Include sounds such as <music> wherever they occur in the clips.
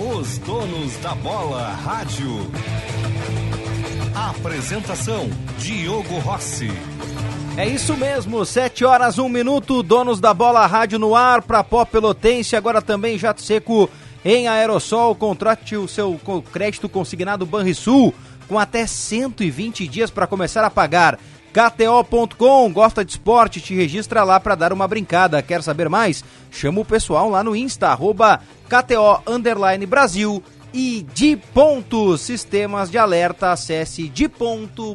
Os donos da bola rádio. Apresentação: Diogo Rossi. É isso mesmo, 7 horas, 1 minuto, donos da bola rádio no ar para Pó Pelotense, agora também jato seco em aerossol, contrate o seu crédito consignado Banrisul com até 120 dias para começar a pagar. KTO.com, gosta de esporte, te registra lá para dar uma brincada. Quer saber mais? Chama o pessoal lá no Insta, arroba KTO Brasil e de ponto sistemas de alerta, acesse de ponto.com.br.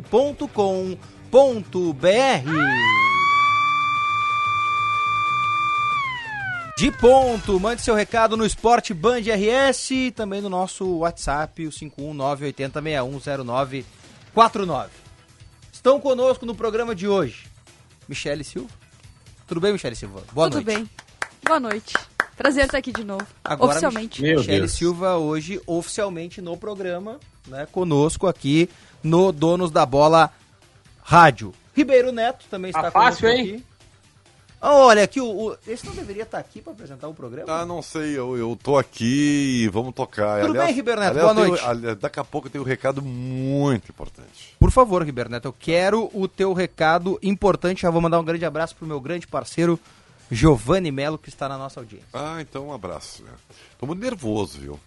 De ponto, mande seu recado no Esporte Band RS, também no nosso WhatsApp, o 51981610949. Estão conosco no programa de hoje. Michele Silva. Tudo bem, Michele Silva? Boa Tudo noite. Tudo bem. Boa noite. Prazer estar aqui de novo. Agora, oficialmente. Michele Silva hoje oficialmente no programa, né, conosco aqui no Donos da Bola Rádio. Ribeiro Neto também está tá fácil, conosco hein? aqui. Olha, aqui o, o, esse não deveria estar aqui para apresentar o programa? Ah, não sei, eu, eu tô aqui e vamos tocar. Tudo aliás, bem, Ribeiro Neto? Aliás, Boa noite. Tenho, daqui a pouco eu tenho um recado muito importante. Por favor, Ribeiro Neto, eu quero o teu recado importante. Já vou mandar um grande abraço pro meu grande parceiro Giovanni Melo, que está na nossa audiência. Ah, então um abraço. Né? Tô muito nervoso, viu?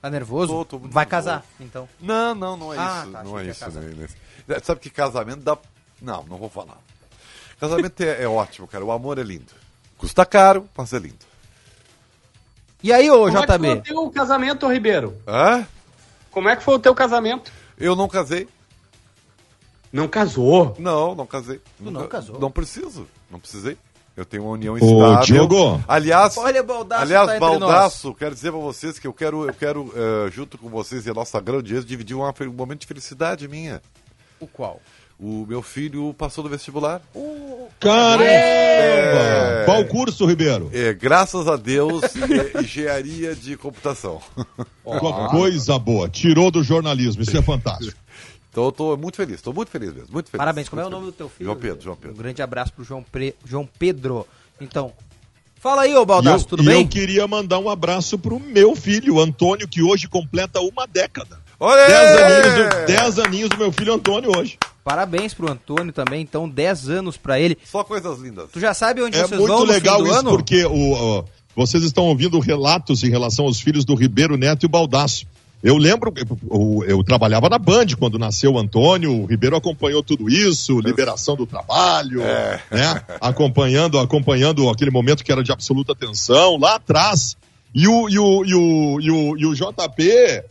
Tá nervoso? Tô, tô Vai nervoso. casar, então? Não, não, não é ah, isso. Tá, não é isso. Né? Sabe que casamento dá. Não, não vou falar. Casamento é, é ótimo, cara. O amor é lindo. Custa caro, mas é lindo. E aí, ô? Como é que foi o teu casamento, Ribeiro? Hã? Como é que foi o teu casamento? Eu não casei. Não casou? Não, não casei. Tu não casou? Não preciso. Não precisei. Eu tenho uma união estável. Ô, Diogo. Aliás, Olha, Baldaço aliás, tá Baldaço, quero dizer pra vocês que eu quero, eu quero uh, junto com vocês e a nossa grande dividir uma, um momento de felicidade minha. O qual? O meu filho passou no vestibular. O... Caramba! É... Qual curso, Ribeiro? É, graças a Deus, <laughs> é engenharia de computação. Oh. Coisa boa. Tirou do jornalismo, isso é fantástico. <laughs> Então eu tô muito feliz, tô muito feliz mesmo, muito feliz. Parabéns, como muito é o nome feliz. do teu filho? João Pedro, João Pedro. Um grande abraço pro João, Pre... João Pedro. Então, fala aí, ô Baldasso, eu, tudo bem? eu queria mandar um abraço pro meu filho, Antônio, que hoje completa uma década. Olha! Dez aninhos, dez aninhos do meu filho Antônio hoje. Parabéns pro Antônio também, então 10 anos para ele. Só coisas lindas. Tu já sabe onde é vocês vão É muito legal isso, ano? porque o, o, vocês estão ouvindo relatos em relação aos filhos do Ribeiro Neto e Baldaço. Eu lembro, eu, eu, trabalhava na Band quando nasceu o Antônio, o Ribeiro acompanhou tudo isso, liberação do trabalho, é. né? acompanhando, acompanhando aquele momento que era de absoluta tensão, lá atrás. E o, e o, e o, e o, e o JP,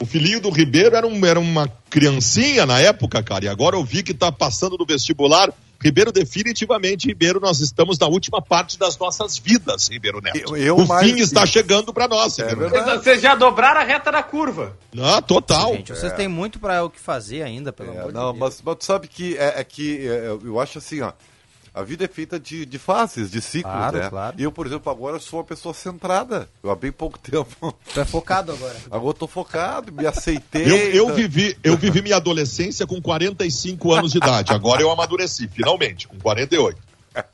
o filhinho do Ribeiro era, um, era uma criancinha na época, cara, e agora eu vi que tá passando no vestibular. Ribeiro, definitivamente, Ribeiro, nós estamos na última parte das nossas vidas, Ribeiro Neto. Eu, eu o mais... fim está chegando para nós, é. Vocês já dobraram a reta da curva. Ah, total. Gente, vocês É. têm muito para o que fazer ainda, pelo É, amor não, de Deus. mas, mas tu sabe que é, é que é, eu acho assim, ó. A vida é feita de, de fases, de ciclos, Claro, né? claro. E eu, por exemplo, agora sou uma pessoa centrada. Eu há bem pouco tempo. Tu é focado agora. <laughs> Agora eu tô focado, me aceitei. Eu, eu, vivi, eu vivi minha adolescência com 45 anos de idade. Agora eu amadureci, finalmente, com 48. <laughs>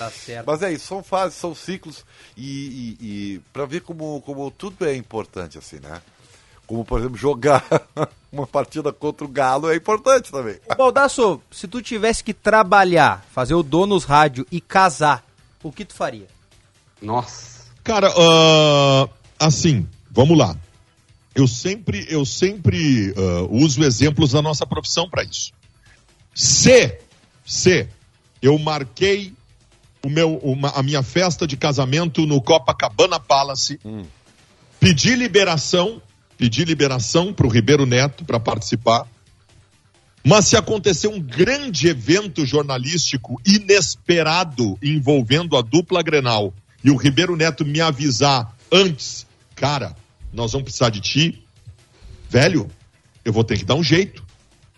Tá certo. Mas é isso, são fases, são ciclos. E, e, e para ver como, como tudo é importante, assim, né? Como, por exemplo, jogar <laughs> uma partida contra o Galo é importante também. Baldasso, se tu tivesse que trabalhar, fazer o Donos Rádio e casar, o que tu faria? Nossa. Cara, ah, assim, vamos lá. Eu sempre, eu sempre ah, uso exemplos da nossa profissão para isso. Se, se eu marquei o meu, uma- a minha festa de casamento no Copacabana Palace, pedi liberação, pedi liberação para o Ribeiro Neto para participar. Mas se acontecer um grande evento jornalístico inesperado envolvendo a dupla Grenal e o Ribeiro Neto me avisar antes, cara, nós vamos precisar de ti, velho, eu vou ter que dar um jeito.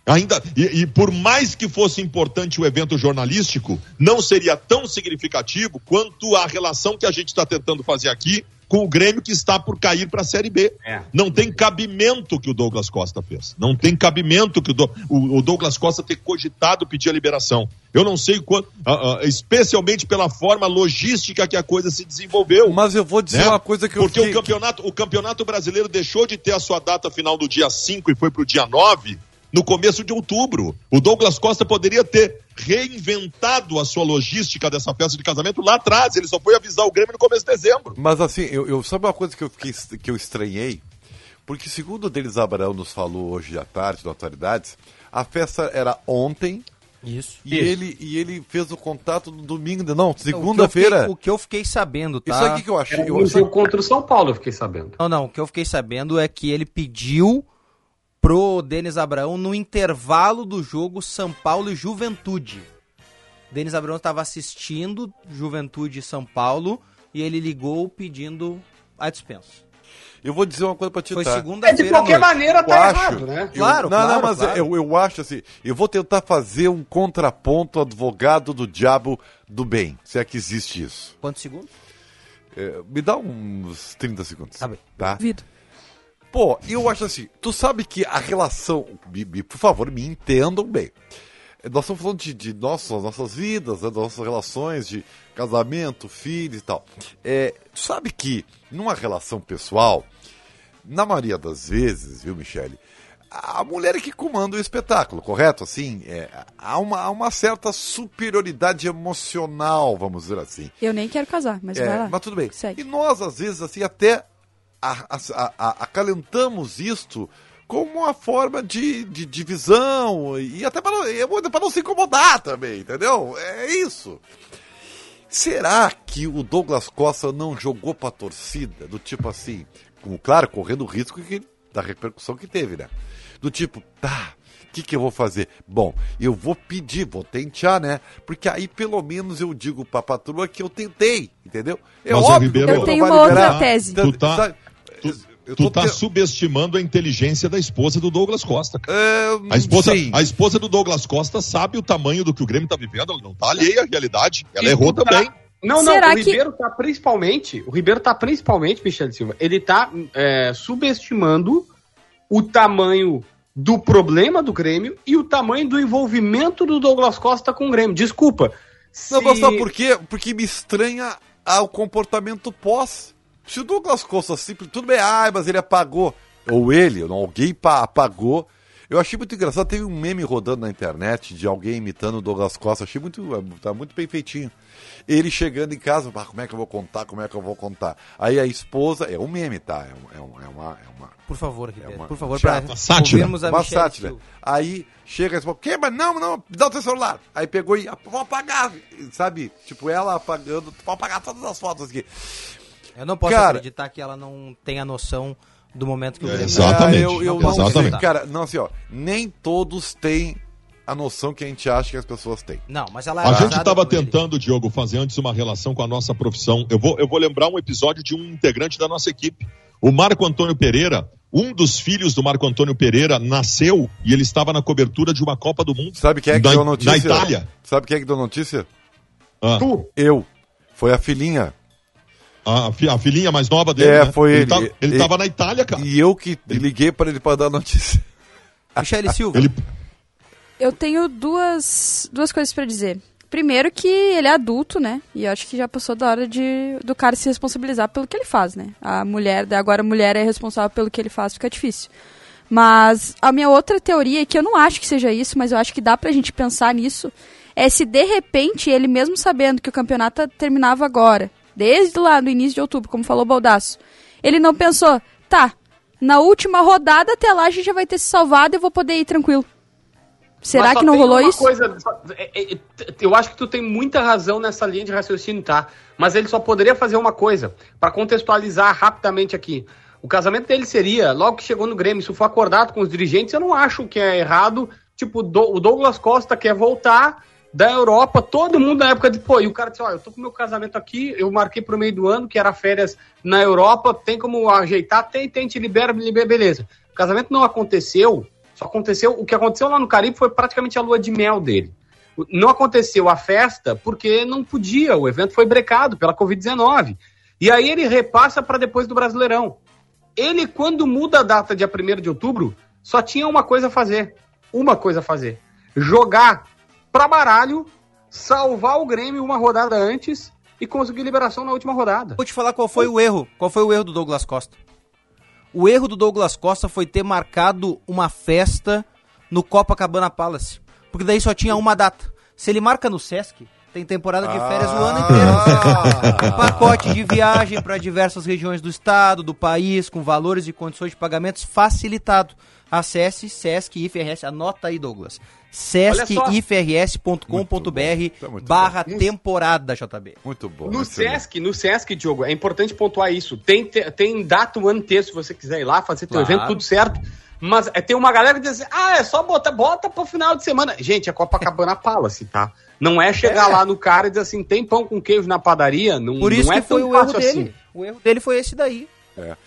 Ainda e, e por mais que fosse importante o evento jornalístico, não seria tão significativo quanto a relação que a gente está tentando fazer aqui com o Grêmio que está por cair para a Série B. É. Não tem cabimento que o Douglas Costa fez. Não tem cabimento que o, Do- o- o Douglas Costa ter cogitado pedir a liberação. Eu não sei quanto, ah, ah, especialmente pela forma logística que a coisa se desenvolveu. Mas eu vou dizer né? uma coisa que eu Porque fiquei- o, campeonato, o campeonato brasileiro deixou de ter a sua data final do dia 5 e foi para o dia 9 no começo de outubro. O Douglas Costa poderia ter reinventado a sua logística dessa festa de casamento lá atrás. Ele só foi avisar o Grêmio no começo de dezembro. Mas assim, eu, eu sabe uma coisa que eu fiquei que eu estranhei? Porque segundo o Denis Abraão nos falou hoje à tarde, no Atualidades, a festa era ontem Isso. e Isso. ele e ele fez o contato no domingo, não, O segunda-feira. fiquei- O que eu fiquei sabendo, tá? Isso aqui que eu achei. Era Eu achei contra o São Paulo, eu fiquei sabendo. Não, não. O que eu fiquei sabendo é que ele pediu pro Denis Abraão no intervalo do jogo São Paulo e Juventude. Denis Abraão estava assistindo Juventude e São Paulo e ele ligou pedindo a dispensa. eu vou dizer uma coisa pra ti, Foi tá? É, segunda-feira. de qualquer noite. maneira Eu tá acho. errado, né? Eu- Claro, não, não, claro, mas claro. Eu, eu acho assim, eu vou tentar fazer um contraponto advogado do diabo do bem, se é que existe isso. Quantos segundos? É, me dá uns 30 segundos. Tá bem. Tá? Duvido. Pô, eu acho assim, tu sabe que a relação, me- me- por favor, me entendam bem. Nós estamos falando de, de nossas, nossas vidas, né, das nossas relações de casamento, filhos e tal. É, tu sabe que numa relação pessoal, na maioria das vezes, viu, Michele, a mulher é que comanda o espetáculo, correto? Assim, é, há, uma, há uma certa superioridade emocional, vamos dizer assim. Eu nem quero casar, mas É, vai lá. mas tudo bem. Segue. E nós, às vezes, assim, até a- a- a- acalentamos isto como uma forma de, de divisão e até para não, para não se incomodar também, entendeu? É isso. Será que o Douglas Costa não jogou pra torcida? Do tipo assim, como, claro, correndo o risco que- da repercussão que teve, né? Do tipo, tá, o que, que eu vou fazer? Bom, eu vou pedir, vou tentar, né? Porque aí pelo menos eu digo pra patroa que eu tentei, entendeu? É Mas, óbvio Ribeiro, Eu tenho uma outra tese. Tu tá- eu Tu tá te- subestimando a inteligência da esposa do Douglas Costa. cara. É, A esposa, sim. a esposa do Douglas Costa sabe o tamanho do que o Grêmio tá vivendo, ela não tá alheia à realidade. Ela E errou tá- também. Não, não, Será o que- Ribeiro tá principalmente, o Ribeiro tá principalmente, Michel Silva, ele tá é, subestimando o tamanho do problema do Grêmio e o tamanho do envolvimento do Douglas Costa com o Grêmio. Desculpa. Não, se- mas sabe por quê? Porque me estranha o comportamento pós. Se o Douglas Costa simples, tudo bem, ai, mas ele apagou. Ou ele, ou alguém pa- apagou. Eu achei muito engraçado, teve um meme rodando na internet de alguém imitando o Douglas Costa, achei muito, tá muito bem feitinho. Ele chegando em casa, ah, como é que eu vou contar, como é que eu vou contar? Aí a esposa, é um meme, tá? É, um- é um- é uma, é uma, Por favor, Ribeiro, uma- por favor, para Sátira. ouvirmos a uma sátira. Aí chega e fala, que, mas não, não, dá o teu celular. Aí pegou e, vou apagar, sabe? Tipo, ela apagando, vou apagar todas as fotos aqui. Eu não posso Cara- acreditar que ela não tenha noção do momento que o É, Grêmio Exatamente. Eu, eu Não não Exatamente. sei, cara, não, assim, ó, nem todos têm a noção que a gente acha que as pessoas têm. Não, mas ela é A gente estava com ele. tentando, Diogo, fazer antes uma relação com a nossa profissão. Eu vou, eu vou lembrar um episódio de um integrante da nossa equipe. O Marco Antônio Pereira, um dos filhos do Marco Antônio Pereira, nasceu e ele estava na cobertura de uma Copa do Mundo. Sabe quem é que Na- deu notícia? na Itália. Sabe quem é que deu notícia? Ah, Tu, Eu. Foi a filhinha. A, fi- a filhinha mais nova dele. É, né? foi ele. Tá- ele Ele- estava na Itália, cara. E eu que liguei para ele para dar notícia. <laughs> Michele Silva. Ele, Eu tenho duas, duas coisas pra dizer. Primeiro que ele é adulto, né? E eu acho que já passou da hora de do cara se responsabilizar pelo que ele faz, né? A mulher, agora a mulher é responsável pelo que ele faz, fica difícil. Mas a minha outra teoria, que eu não acho que seja isso, mas eu acho que dá pra gente pensar nisso, é se de repente ele mesmo sabendo que o campeonato terminava agora, desde lá no início de outubro, como falou o Baldaço, ele não pensou, tá, na última rodada até lá a gente já vai ter se salvado e eu vou poder ir tranquilo. Será que não rolou isso? Coisa, é- é- é- eu acho que tu tem muita razão nessa linha de raciocínio, tá? Mas ele só poderia fazer uma coisa, pra contextualizar rapidamente aqui. O casamento dele seria, logo que chegou no Grêmio, isso foi acordado com os dirigentes, eu não acho que é errado. Tipo, o Douglas Costa quer voltar da Europa, todo mundo na época de, pô, e o cara disse, ó, eu tô com meu casamento aqui, eu marquei pro meio do ano, que era férias na Europa, tem como ajeitar? Tem, tem, te libera, me libera, beleza. O casamento não aconteceu, só aconteceu, o que aconteceu lá no Caribe foi praticamente a lua de mel dele. Não aconteceu a festa porque não podia, o evento foi brecado pela Covid-19. E aí ele repassa para depois do Brasileirão. Ele, quando muda a data dia 1 de outubro, só tinha uma coisa a fazer. Uma coisa a fazer. Jogar pra baralho, salvar o Grêmio uma rodada antes e conseguir liberação na última rodada. Vou te falar qual foi o erro. Qual foi o erro do Douglas Costa? O erro do Douglas Costa foi ter marcado uma festa no Copacabana Palace. Porque daí só tinha uma data. Se ele marca no Sesc, tem temporada de férias o ano inteiro. <laughs> Pacote de viagem para diversas regiões do estado, do país, com valores e condições de pagamentos facilitado. Acesse Sesc IFRS, anota aí, Douglas. sescifrs.com.br barra temporada, JB. Muito bom. No excelente. Sesc, no Sesc, Diogo, é importante pontuar isso. Tem, te- tem data o ano se você quiser ir lá, fazer teu Claro. evento, tudo certo. Mas é, tem uma galera que diz assim, ah, é só botar, bota pro final de semana. Gente, é Copacabana <laughs> Palace, tá? Não é chegar lá no cara e dizer assim, tem pão com queijo na padaria? Não, Por isso não é que foi o erro fácil dele. assim. O erro dele foi esse daí.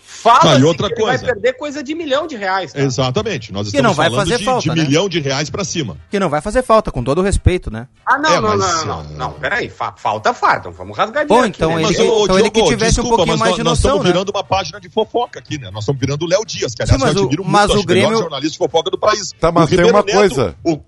Fala Ah, e outra que ele vai coisa. perder coisa de milhão de reais. tá? Exatamente. Nós Que não estamos vai falando fazer de, falta, de né? milhão de reais pra cima. Que não vai fazer falta, com todo o respeito, né? Ah, não, É, não, mas, não, não, ah, não, não, peraí, fa- falta, falta, vamos rasgar Bom, aqui, então né? ele- Mas, ô, então ele que tivesse um pouquinho mas mais nós, de nós noção, estamos né? virando uma página de fofoca aqui, né? Nós estamos virando o Léo Dias, que Sim, aliás mas eu o- admiro mas muito, o Grêmio- jornalista de fofoca do país. Tá, mas O tem uma Neto- coisa. O,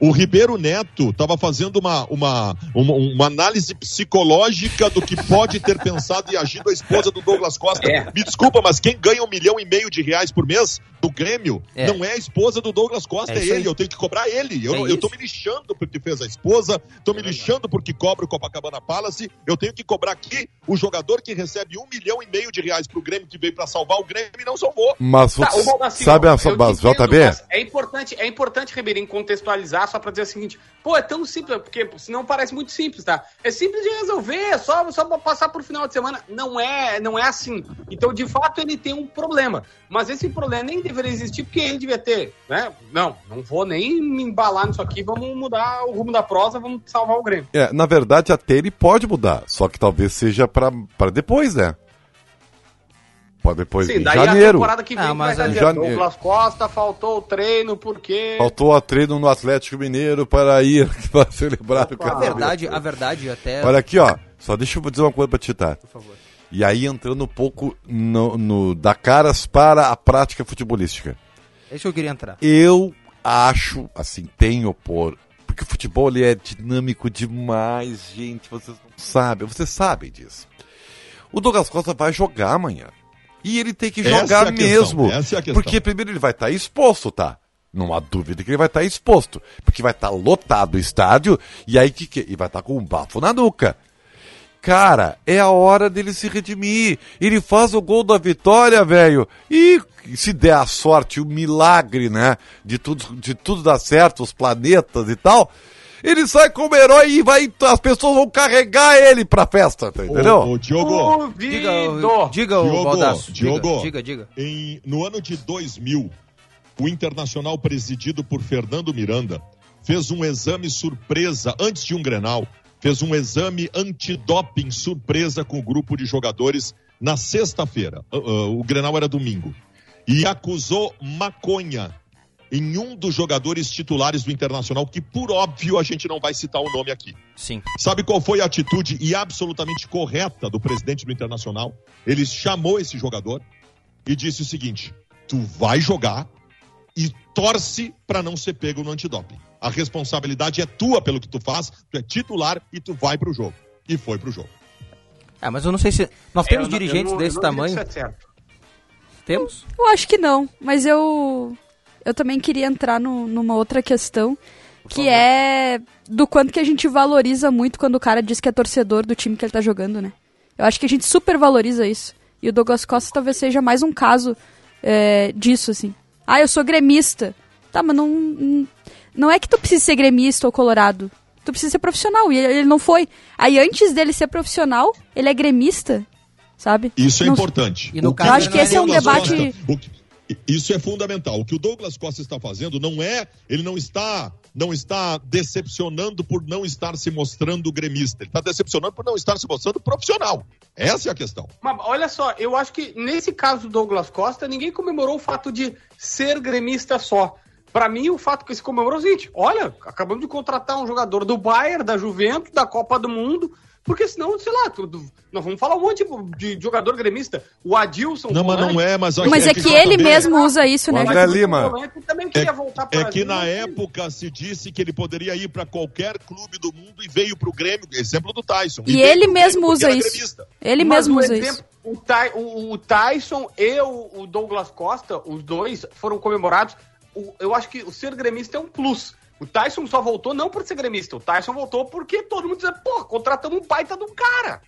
o Ribeiro Neto estava fazendo uma, uma, uma, uma análise psicológica do que pode ter pensado e agido a esposa do Douglas Costa. É. Me desculpa, mas quem ganha um milhão e meio de reais por mês do Grêmio É. não é a esposa do Douglas Costa, É é, ele. Eu tenho que cobrar ele. Eu, É eu tô me lixando porque fez a esposa, tô me lixando porque cobra o Copacabana Palace. Eu tenho que cobrar aqui o jogador que recebe um milhão e meio de reais pro Grêmio, que veio pra salvar o Grêmio e não salvou. Mas, Tá, ô, Baldassi, sabe a entendo, JB? É importante, é importante, Ribeirinho, contextualizar só pra dizer o seguinte: pô, é tão simples, porque senão parece muito simples, tá? É simples de resolver, é só, só passar por final de semana. Não é, não é assim. Então, de fato, ele tem um problema. Mas esse problema nem deveria existir, porque ele devia ter, né? Não, não vou nem me embalar nisso aqui, vamos mudar o rumo da prosa, vamos salvar o Grêmio. É, na verdade, até ele pode mudar, só que talvez seja pra depois, né? Pode depois Sim, em daí a janeiro. temporada que vem Ah, vai mas estar é janeiro. Douglas Costa faltou o treino porque... Faltou a treino no Atlético Mineiro para ir <laughs> para celebrar o A casamento. verdade, a verdade até. Olha aqui, ó. Só deixa eu dizer uma coisa pra te tá? Por favor. E aí entrando um pouco no, no- da caras para a prática futebolística. É isso que eu queria entrar. Eu acho, assim, tenho por. Porque o futebol ele é dinâmico demais, gente. Vocês não sabem, vocês sabem disso. O Douglas Costa vai jogar amanhã. E ele tem que Essa jogar é mesmo. é porque primeiro ele vai estar exposto, tá? Não há dúvida que ele vai estar exposto. Porque vai estar lotado o estádio e aí que, que e vai estar com um bafo na nuca. Cara, é a hora dele se redimir. Ele faz o gol da vitória, velho. E se der a sorte, o milagre, né? De tudo, de tudo dar certo, os planetas e tal. Ele sai como herói e vai. As pessoas vão carregar ele pra festa, tá entendeu? Ô, ô, Diogo, Diga, diga o Diogo, Baldasso. Diogo. Diga, diga. diga. em- no ano de 2000, o Internacional, presidido por Fernando Miranda, fez um exame surpresa antes de um Grenal. Fez um exame antidoping surpresa com o grupo de jogadores na sexta-feira. Ah, ah, o Grenal era domingo. E acusou maconha em um dos jogadores titulares do Internacional, que por óbvio a gente não vai citar o nome aqui. Sim. Sabe qual foi a atitude e absolutamente correta do presidente do Internacional? Ele chamou esse jogador e disse o seguinte: tu vai jogar e torce para não ser pego no antidoping. A responsabilidade é tua pelo que tu faz, tu é titular e tu vai pro jogo. E foi pro jogo. Ah, mas eu não sei se. Nós temos Eu não- dirigentes eu não- eu desse tamanho. é certo. Temos? Eu acho que não, mas eu eu também queria entrar no- numa outra questão, que é do quanto que a gente valoriza muito quando o cara diz que é torcedor do time que ele tá jogando, né? Eu acho que a gente super valoriza isso. E o Douglas Costa talvez seja mais um caso é, disso, assim. Ah, eu sou gremista. Tá, mas não, não- não é que tu precisa ser gremista ou colorado. Tu precisa ser profissional. E ele, não foi. Aí antes dele ser profissional, ele é gremista, sabe? Isso é Não- importante. E no caso, Eu acho que esse é um debate. Costa- o que- isso é fundamental. O que o Douglas Costa está fazendo não é, ele não está, não está decepcionando por não estar se mostrando gremista. Ele está decepcionando por não estar se mostrando profissional. Essa é a questão. Mas olha só, eu acho que nesse caso do Douglas Costa, ninguém comemorou o fato de ser gremista só. Pra mim, o fato que se comemorou é o seguinte: olha, acabamos de contratar um jogador do Bayern, da Juventus, da Copa do Mundo, Porque senão, sei lá, tu, tu- nós vamos falar um monte de, de jogador gremista. O Adilson. Não, mas não é, mas... Mas é que ele JB mesmo usa isso, né? O mas André Lima. volante também queria voltar pro É que na época se disse que ele poderia ir para qualquer clube do mundo e veio para o Grêmio, exemplo do Tyson. E veio ele mesmo usa isso. gremista. Ele Mas mesmo usa exemplo- isso. O, Ty- o- o Tyson e o, o Douglas Costa, os dois foram comemorados. O- eu acho que o ser gremista é um plus. O Tyson só voltou não por ser gremista. O Tyson voltou porque todo mundo dizia, pô, contratamos um baita de um cara.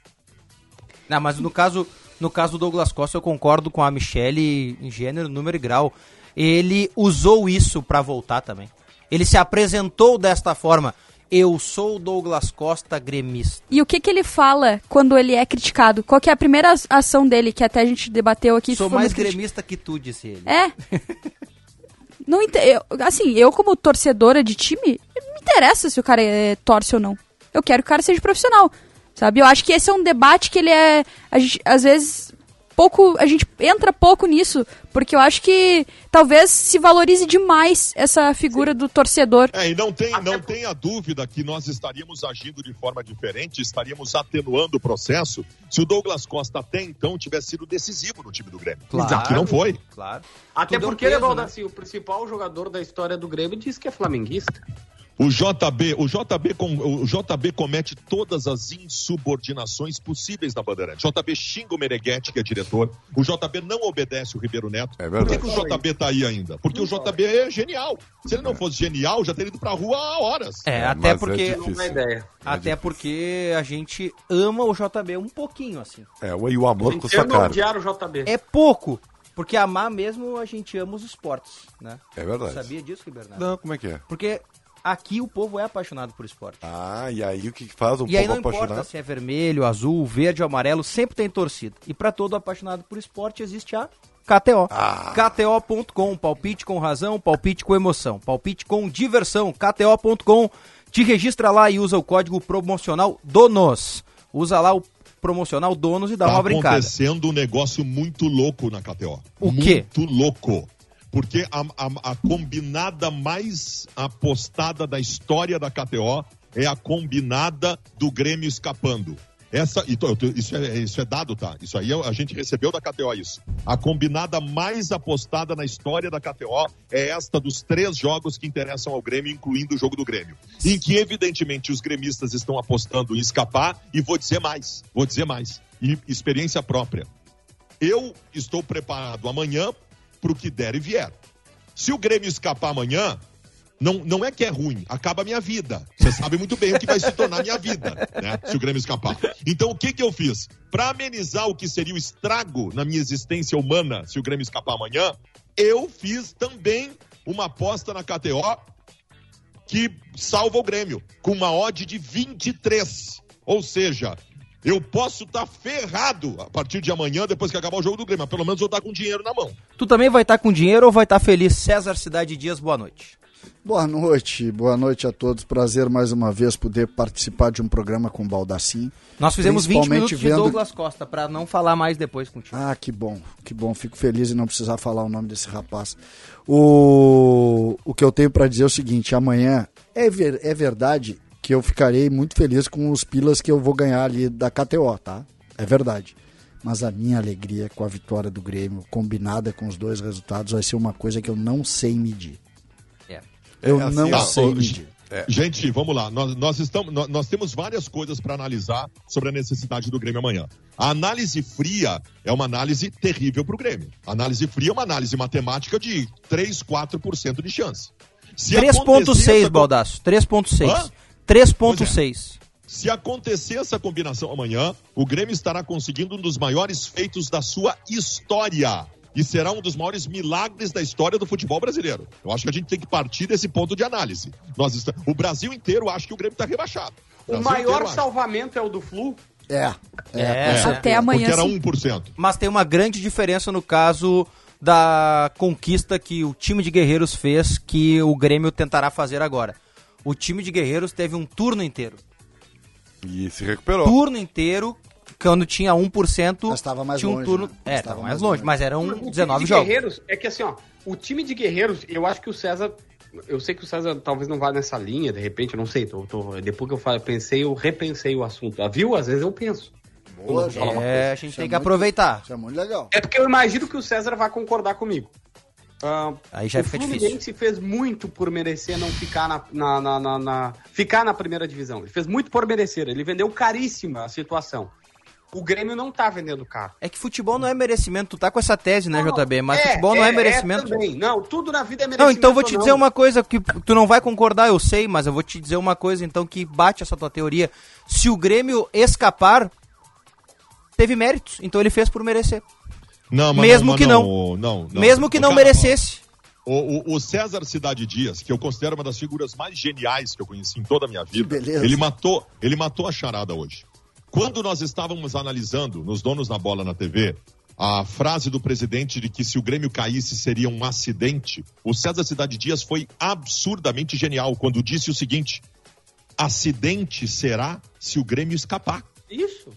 Não, mas no caso, no caso do Douglas Costa, eu concordo com a Michelle em gênero, número e grau. Ele usou isso pra voltar também. Ele se apresentou desta forma. Eu sou o Douglas Costa gremista. E o que que ele fala quando ele é criticado? Qual que é a primeira ação dele, que até a gente debateu aqui? Sou mais gremista que tu, disse ele. É. <laughs> Não eu- assim, eu como torcedora de time, não me interessa se o cara é, torce ou não. Eu quero que o cara seja profissional, sabe? Eu acho que esse é um debate que ele é, gente, às vezes, pouco, a gente entra pouco nisso, porque eu acho que talvez se valorize demais essa figura do torcedor. É, e não tem, Até não por- tenha dúvida que nós estaríamos agindo de forma diferente, estaríamos atenuando o processo se o Douglas Costa até então tivesse sido decisivo no time do Grêmio. Claro. Que não foi. Claro. Até Tudo é porque, peso, né, né? Valdassi, o principal jogador da história do Grêmio disse que é flamenguista. O JB, o JB, com- o JB comete todas as insubordinações possíveis na Bandeirante. O JB xinga o Meneghete, que é diretor. O JB não obedece o Ribeiro Neto. É Por que, verdade. que o JB tá aí ainda? Porque o JB é genial. Se ele não fosse genial, já teria ido pra rua há horas. É, É, até mas é porque. é ideia. até porque a gente ama o JB um pouquinho, assim. É, o- e o amor que caro. odiar o JB. É pouco. Porque amar mesmo a gente ama os esportes, né? É verdade. Sabia disso, Bernardo? Não, como é que é? Porque aqui o povo é apaixonado por esporte. Ah, e aí o que faz um e aí povo não importa apaixonado? se é vermelho, azul, verde ou amarelo, sempre tem torcida. E pra todo apaixonado por esporte existe a KTO. Ah. KTO.com, palpite com razão, palpite com emoção, palpite com diversão. KTO.com, te registra lá e usa o código promocional DONOS. Usa lá o promocional DONOS e dá tá uma brincada. acontecendo um negócio muito louco na KTO. O quê? Muito louco. Porque a, a- a combinada mais apostada da história da KTO é a combinada do Grêmio escapando. Essa, isso, é, isso é dado, tá? Isso aí é- a gente recebeu da KTO isso. A combinada mais apostada na história da KTO é esta dos três jogos que interessam ao Grêmio, incluindo o jogo do Grêmio. Em que, evidentemente, os gremistas estão apostando em escapar, e vou dizer mais, vou dizer mais. E experiência própria. Eu estou preparado amanhã para o que der e vier. Se o Grêmio escapar amanhã, não, não é que é ruim, acaba a minha vida. Você sabe muito bem o que vai se tornar minha vida, né? Se o Grêmio escapar. Então, o que, que eu fiz? Para amenizar o que seria o estrago na minha existência humana se o Grêmio escapar amanhã, eu fiz também uma aposta na KTO que salva o Grêmio, com uma odd de 23. Ou seja, eu posso estar ferrado a partir de amanhã, depois que acabar o jogo do Grêmio, mas pelo menos eu estar com dinheiro na mão. Tu também vai estar com dinheiro ou vai estar feliz? César Cidade Dias, boa noite. Boa noite, boa noite a todos. Prazer mais uma vez poder participar de um programa com o Baldassim. Nós fizemos 20 Principalmente minutos de vendo- Douglas Costa, pra não falar mais depois contigo. Ah, que bom, que bom. Fico feliz em não precisar falar o nome desse rapaz. O, o que eu tenho para dizer é o seguinte: amanhã é, ver- é verdade que eu ficarei muito feliz com os pilas que eu vou ganhar ali da KTO, tá? É verdade. Mas a minha alegria com a vitória do Grêmio, combinada com os dois resultados, vai ser uma coisa que eu não sei medir. É. Eu É assim, não ó, sei ô, medir. Gente, vamos lá. Nós, nós estamos, nós, nós temos várias coisas para analisar sobre a necessidade do Grêmio amanhã. A análise fria é uma análise terrível para o Grêmio. A análise fria é uma análise matemática de 3, 4% de chance. Se acontecer 3.6, essa- Baldaço. 3.6. Hã? 3.6. Se acontecer essa combinação amanhã, o Grêmio estará conseguindo um dos maiores feitos da sua história. E será um dos maiores milagres da história do futebol brasileiro. Eu acho que a gente tem que partir desse ponto de análise. Nós está- O Brasil inteiro acha que o Grêmio está rebaixado. O Brasil maior inteiro acha. salvamento é o do Flu. É, é, É. certeza. Até amanhã. Porque era sim. 1%. Mas tem uma grande diferença no caso da conquista que o time de Guerreiros fez, que o Grêmio tentará fazer agora. O time de Guerreiros teve um turno inteiro. E se recuperou. Turno inteiro, quando tinha 1%, Mas tava mais tinha um longe, turno. né? É, Estava tava mais mais longe, longe. mas eram O time 19 de jogos. Guerreiros é que assim, ó, o time de Guerreiros, eu acho que o César eu sei que o César talvez não vá nessa linha, de repente, eu não sei. Tô, tô- depois que eu falei, pensei, eu repensei o assunto. Ah, Viu? Às vezes eu penso. Boa, É, a gente Isso tem é que muito- aproveitar. Isso é muito legal. É porque eu imagino que o César vai concordar comigo. Ah, Aí já o fica difícil. Fluminense fez muito por merecer não ficar na, na, na- na- na- ficar na primeira divisão. Ele fez muito por merecer. Ele vendeu caríssima a situação. O Grêmio não tá vendendo caro. É que futebol não é merecimento. Tu tá com essa tese, né, Não, JB? Mas futebol não é merecimento. também. Não, tudo na vida é merecimento. Não, então vou te dizer uma coisa que tu não vai concordar, eu sei, mas eu vou te dizer uma coisa então que bate essa tua teoria. Se o Grêmio escapar, teve méritos, então ele fez por merecer. Não, mas Mesmo mas que não. não, não. Mesmo que não Cara, merecesse. O, o- o César Cidade Dias, que eu considero uma das figuras mais geniais que eu conheci em toda a minha vida, ele matou, ele matou a charada hoje. Quando nós estávamos analisando nos Donos da Bola na TV a frase do presidente de que se o Grêmio caísse seria um acidente, o César Cidade Dias foi absurdamente genial quando disse o seguinte: acidente será se o Grêmio escapar. Isso.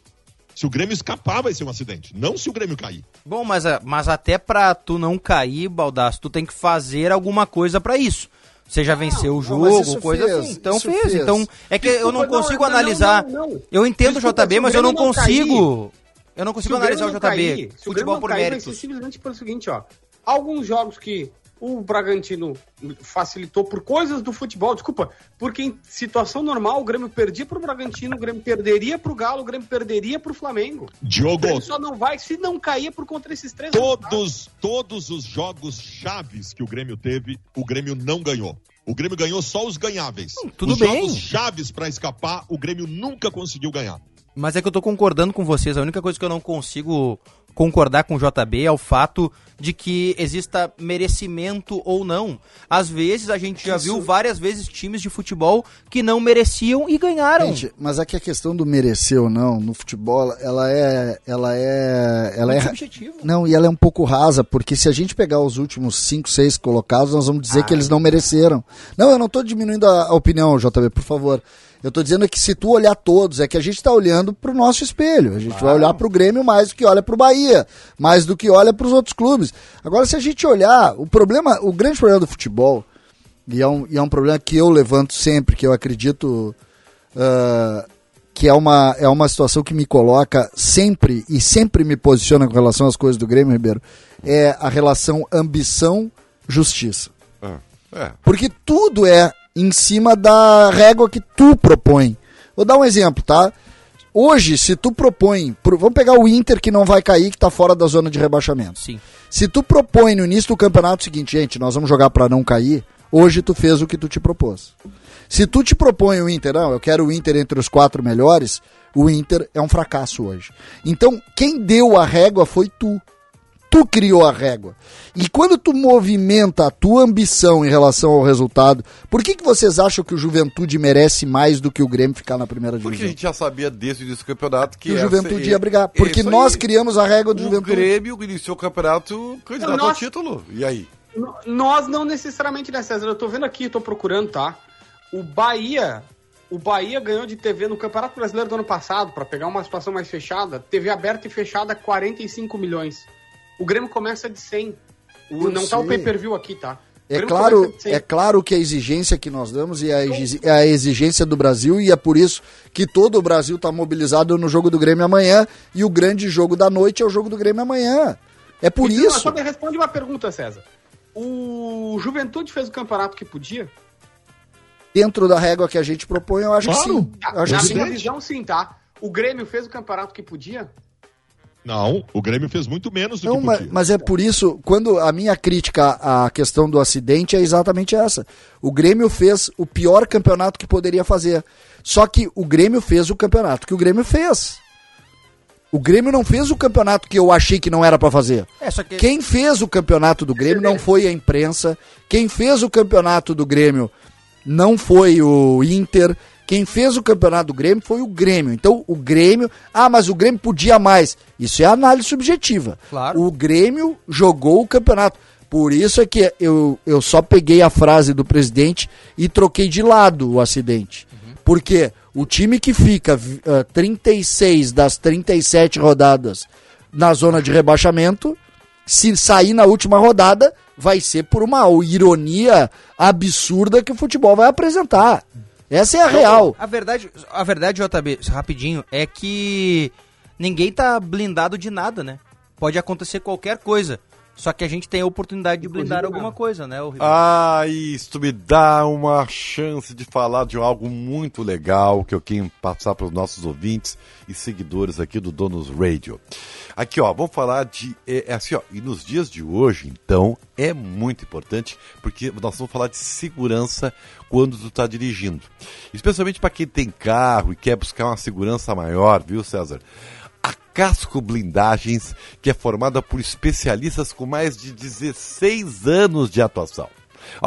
Se o Grêmio escapar, vai ser um acidente, não se o Grêmio cair. Bom, mas, a- mas até pra tu não cair, Baldaço, tu tem que fazer alguma coisa pra isso. Seja vencer o mas jogo, isso coisa fez, assim. Então fez. fez. Então, é que eu não Desculpa, não, consigo não, não, analisar. não, não. Eu entendo Desculpa, o JB, o mas eu não não consigo. Eu não consigo o analisar o não JB. cair, se o Grêmio futebol não por cair, vai méritos. ser simplesmente pelo seguinte, ó. Alguns jogos que o Bragantino facilitou por coisas do futebol, desculpa, porque em situação normal o Grêmio perdia pro Bragantino, o Grêmio perderia pro Galo, o Grêmio perderia pro Flamengo. O Diogo, Grêmio só não vai se não cair por contra esses três. Todos, todos os jogos chaves que o Grêmio teve, o Grêmio não ganhou. O Grêmio ganhou só os ganháveis. tudo os bem. jogos chaves pra escapar, o Grêmio nunca conseguiu ganhar. Mas é que eu tô concordando com vocês. A única coisa que eu não consigo concordar com o JB é o fato de que exista merecimento ou não. Às vezes a gente já viu várias vezes times de futebol que não mereciam e ganharam. Gente, mas aqui a questão do merecer ou não no futebol, ela é, ela é, ela Muito é, subjetivo. não, e ela é um pouco rasa, porque se a gente pegar os últimos 5, 6 colocados, nós vamos dizer que eles não mereceram. Não, eu não tô diminuindo a, a opinião, JB, por favor. Eu tô dizendo que se tu olhar todos, é que a gente tá olhando pro nosso espelho. A gente vai olhar pro Grêmio mais do que olha pro Bahia, mais do que olha pros outros clubes. Agora, se a gente olhar, o problema, o grande problema do futebol, e é um, e é um problema que eu levanto sempre, que eu acredito ah, que é uma, é uma situação que me coloca sempre e sempre me posiciona com relação às coisas do Grêmio, Ribeiro, é a relação ambição-justiça. É, é. Porque tudo é em cima da régua que tu propõe. Vou dar um exemplo, tá? Hoje, se tu propõe. pro- Vamos pegar o Inter que não vai cair, que tá fora da zona de rebaixamento. Sim. Se tu propõe no início do campeonato o seguinte, gente, nós vamos jogar pra não cair, hoje tu fez o que tu te propôs. Se tu te propõe o Inter, não, eu quero o Inter entre os quatro melhores, o Inter é um fracasso hoje. Então, quem deu a régua foi tu. Tu criou a régua. E quando tu movimenta a tua ambição em relação ao resultado, por que, que vocês acham que o Juventude merece mais do que o Grêmio ficar na primeira Porque a divisão? gente já sabia desde o início do campeonato que Que o Juventude é- ia brigar. Porque isso nós criamos a régua do O Juventude. Grêmio iniciou o campeonato candidato Nós- ao título. E aí? Nós não necessariamente, né, César? Eu tô vendo aqui, tô procurando, tá? O Bahia, o Bahia ganhou de TV no Campeonato Brasileiro do ano passado, pra pegar uma situação mais fechada, TV aberta e fechada 45 milhões. O Grêmio começa de 100. O, não tá o sei. pay-per-view aqui, tá? O É Grêmio claro, começa de 100. é claro que a exigência que nós damos é a, exi- é a exigência do Brasil e é por isso que todo o Brasil está mobilizado no jogo do Grêmio amanhã e o grande jogo da noite é o jogo do Grêmio amanhã. É por Então, isso. Só me responde uma pergunta, César. O Juventude fez o campeonato que podia? Dentro da régua que a gente propõe, eu acho que Claro. sim. Eu acho Na que sim. minha visão, sim, tá? O Grêmio fez o campeonato que podia? Não, o Grêmio fez muito menos do Não, que mas, podia. mas é por isso, quando a minha crítica à questão do acidente é exatamente essa. O Grêmio fez o pior campeonato que poderia fazer. Só que o Grêmio fez o campeonato que o Grêmio fez. O Grêmio não fez o campeonato que eu achei que não era pra fazer. É, só que. Quem fez o campeonato do Grêmio não foi a imprensa. Quem fez o campeonato do Grêmio não foi o Inter. Quem fez o campeonato do Grêmio foi o Grêmio. Então, o Grêmio. Ah, mas o Grêmio podia mais. Isso é análise subjetiva. Claro. O Grêmio jogou o campeonato. Por isso é que eu, eu só peguei a frase do presidente e troquei de lado o acidente. Porque o time que fica ah, 36 das 37 rodadas na zona de rebaixamento se sair na última rodada, vai ser por uma ironia absurda que o futebol vai apresentar. Essa é a real. A verdade, a verdade, JB, rapidinho, é que ninguém tá blindado de nada, né? Pode acontecer qualquer coisa. Só que a gente tem a oportunidade de blindar alguma coisa, né, o? Ah, isso me dá uma chance de falar de algo muito legal que eu quero passar para os nossos ouvintes e seguidores aqui do Donos Radio. Aqui, ó, vamos falar de. É, é assim, ó, e nos dias de hoje, então, é muito importante porque nós vamos falar de segurança quando tu está dirigindo. Especialmente para quem tem carro e quer buscar uma segurança maior, viu, César? Casco Blindagens, que é formada por especialistas com mais de 16 anos de atuação.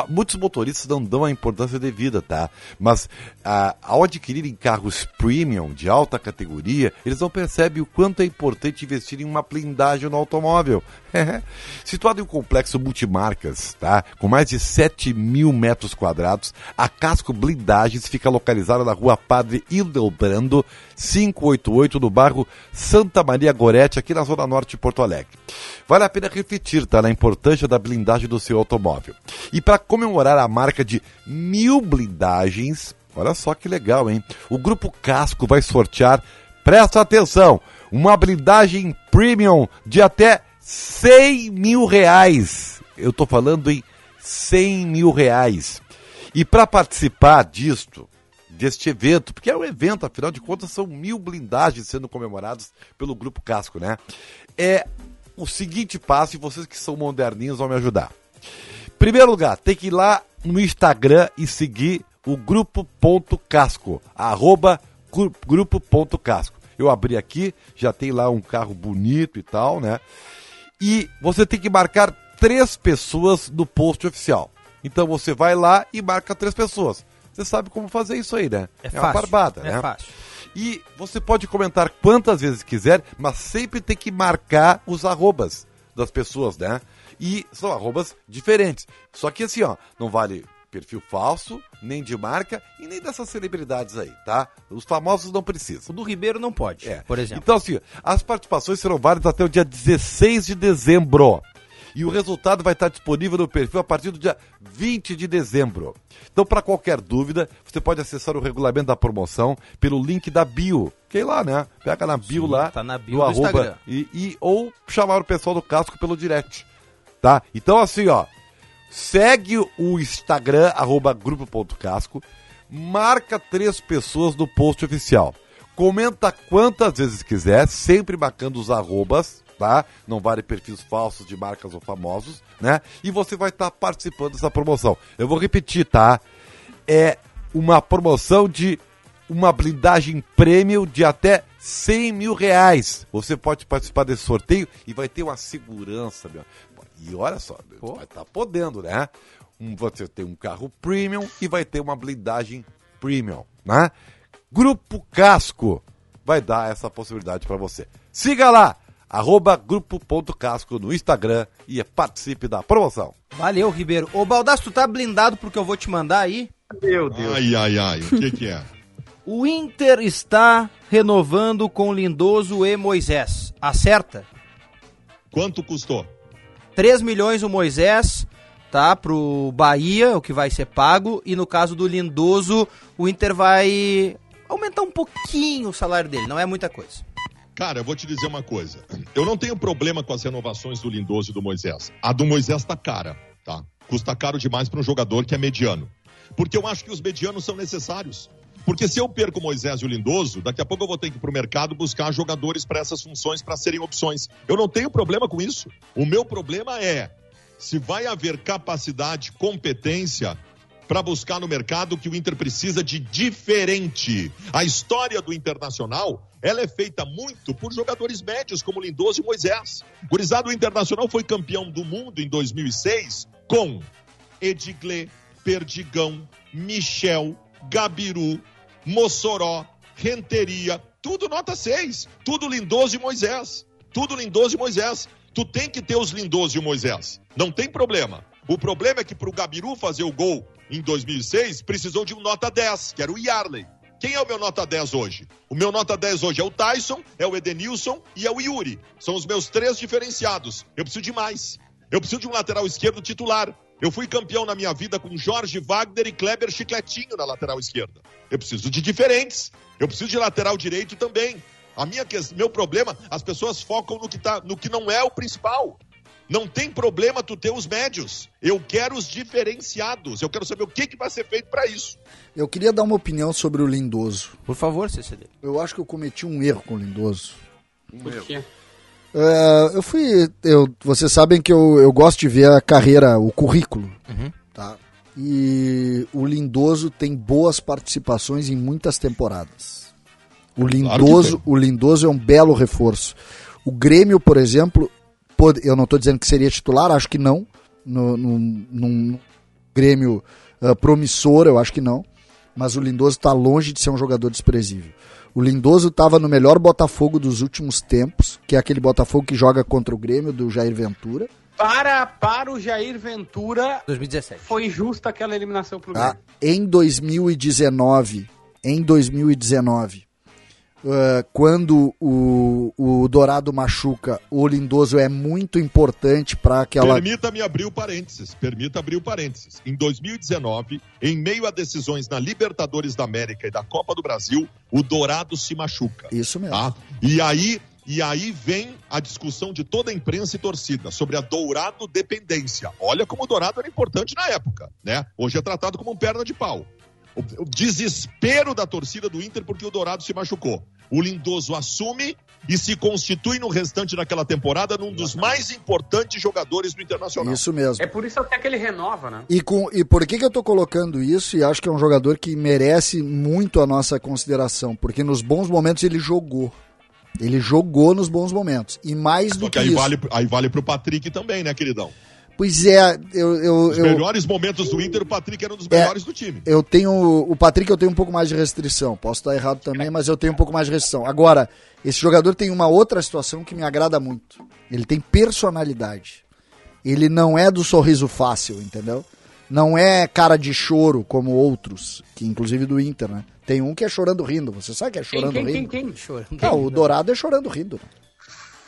Muitos motoristas não dão a importância devida, tá? Mas ah, ao adquirirem carros premium de alta categoria, eles não percebem o quanto é importante investir em uma blindagem no automóvel. <laughs> Situado em um complexo multimarcas, tá? Com mais de 7 mil metros quadrados, a Casco Blindagens fica localizada na rua Padre Hildebrando, 588, no bairro Santa Maria Gorete, aqui na Zona Norte de Porto Alegre. Vale a pena refletir, tá? Na importância da blindagem do seu automóvel. E para comemorar a marca de mil blindagens, olha só que legal, hein? O Grupo Casco vai sortear, presta atenção, uma blindagem premium de até 100 mil reais. Eu tô falando em 100 mil reais. E para participar disto, deste evento, porque é um evento, afinal de contas, são mil blindagens sendo comemoradas pelo Grupo Casco, né? É o seguinte passo, e vocês que são moderninhos vão me ajudar. Primeiro lugar, tem que ir lá no Instagram e seguir o grupo.casco, arroba grupo.casco. Eu abri aqui, já tem lá um carro bonito e tal, né? E você tem que marcar três pessoas no post oficial. Então você vai lá e marca três pessoas. Você sabe como fazer isso aí, né? É, uma fácil. barbada, é né? fácil. E você pode comentar quantas vezes quiser, mas sempre tem que marcar os arrobas das pessoas, né? E são arrobas diferentes. Só que assim, ó, não vale perfil falso, nem de marca e nem dessas celebridades aí, tá? Os famosos não O precisam. do Ribeiro não pode, É. por exemplo. Então, assim, as participações serão válidas até o dia 16 de dezembro. E o resultado vai estar disponível no perfil a partir do dia 20 de dezembro. Então, para qualquer dúvida, você pode acessar o regulamento da promoção pelo link da bio. Que é lá, né? Pega na bio Sim, lá. tá na bio do Instagram. arroba, e, e- ou chamar o pessoal do casco pelo direct. Tá? Então, assim, ó. Segue o Instagram, arroba grupo.casco. Marca três pessoas no post oficial. Comenta quantas vezes quiser, sempre marcando os arrobas, tá? Não vale perfis falsos de marcas ou famosos, né? E você vai estar participando dessa promoção. Eu vou repetir, tá? É uma promoção de uma blindagem prêmio de até 100 mil reais. Você pode participar desse sorteio e vai ter uma segurança, meu. E olha só, vai estar podendo, né? Um, você tem um carro premium e vai ter uma blindagem premium, né? Grupo Casco vai dar essa possibilidade para você. Siga lá, arroba grupo.casco no Instagram e participe da promoção. Valeu, Ribeiro. Ô, Baldasso, tu tá blindado porque eu vou te mandar aí? Meu Deus. Ai, ai, ai, o que que é? <laughs> O Inter está renovando com Lindoso e Moisés. Acerta? Quanto custou? 3 milhões o Moisés, tá? Pro Bahia, o que vai ser pago. E no caso do Lindoso, o Inter vai aumentar um pouquinho o salário dele. Não é muita coisa. Cara, eu vou te dizer uma coisa. Eu não tenho problema com as renovações do Lindoso e do Moisés. A do Moisés tá cara, tá? Custa caro demais para um jogador que é mediano. Porque eu acho que os medianos são necessários. Porque se eu perco o Moisés e o Lindoso, daqui a pouco eu vou ter que ir pro mercado buscar jogadores para essas funções, para serem opções. Eu não tenho problema com isso. O meu problema é se vai haver capacidade, competência para buscar no mercado que o Inter precisa de diferente. A história do Internacional, ela é feita muito por jogadores médios como Lindoso e Moisés. Gurizado, Internacional foi campeão do mundo em 2006 com Edgley, Perdigão, Michel, Gabiru, Mossoró, Renteria, tudo nota 6. Tudo Lindoso e Moisés. Tudo Lindoso e Moisés. Tu tem que ter os Lindoso e Moisés. Não tem problema. O problema é que pro Gabiru fazer o gol em 2006, precisou de um nota 10, que era o Yarley. Quem é o meu nota 10 hoje? O meu nota 10 hoje é o Tyson, é o Edenilson e é o Yuri. São os meus três diferenciados. Eu preciso de mais. Eu preciso de um lateral esquerdo titular. Eu fui campeão na minha vida com Jorge Wagner e Kleber Chicletinho na lateral esquerda. Eu preciso de diferentes. Eu preciso de lateral direito também. A minha meu problema, as pessoas focam no que, tá, no que não é o principal. Não tem problema tu ter os médios. Eu quero os diferenciados. Eu quero saber o que, que vai ser feito para isso. Eu queria dar uma opinião sobre o Lindoso. Por favor, CCD. Eu acho que eu cometi um erro com o Lindoso. Por quê? É, eu fui. Eu, vocês sabem que eu, eu gosto de ver a carreira, o currículo. Uhum. Tá? E o Lindoso tem boas participações em muitas temporadas. O Lindoso, o Lindoso é um belo reforço. O Grêmio, por exemplo, pode, eu não estou dizendo que seria titular, acho que não. No, no, num Grêmio uh, promissor, eu acho que não. Mas o Lindoso está longe de ser um jogador desprezível. O Lindoso estava no melhor Botafogo dos últimos tempos, que é aquele Botafogo que joga contra o Grêmio do Jair Ventura. Para, para o Jair Ventura, 2017. foi justa aquela eliminação pro Tá? Grêmio. Em 2019, em 2019, uh, quando o, o Dourado machuca, o Lindoso é muito importante para aquela. Permita-me abrir o parênteses. Permita abrir o parênteses. Em 2019, em meio a decisões na Libertadores da América e da Copa do Brasil, o Dourado se machuca. Isso mesmo. Tá? E aí, e aí vem a discussão de toda a imprensa e torcida sobre a Dourado dependência. Olha como o Dourado era importante na época, né? Hoje é tratado como um perna de pau. O, o desespero da torcida do Inter porque o Dourado se machucou. O Lindoso assume e se constitui no restante daquela temporada num dos mais importantes jogadores do Internacional. Isso mesmo. É por isso até que ele renova, né? E, com, e por que, que eu tô colocando isso? E acho que é um jogador que merece muito a nossa consideração, porque nos bons momentos ele jogou. Ele jogou nos bons momentos. E mais do Só que que aí isso. vale, aí vale pro Patrick também, né, queridão? Pois é, eu, eu, Os eu, melhores momentos do Inter, o Patrick era um dos É. melhores do time. eu tenho. O Patrick eu tenho um pouco mais de restrição. Posso estar errado também, mas eu tenho um pouco mais de restrição. Agora, esse jogador tem uma outra situação que me agrada muito. Ele tem personalidade. Ele não é do sorriso fácil, entendeu? Não é cara de choro como outros, que inclusive do Inter, né? Tem um que é chorando rindo. Você sabe que é Quem, chorando quem, quem, rindo? quem? Chorando. Não, o Dourado é chorando rindo.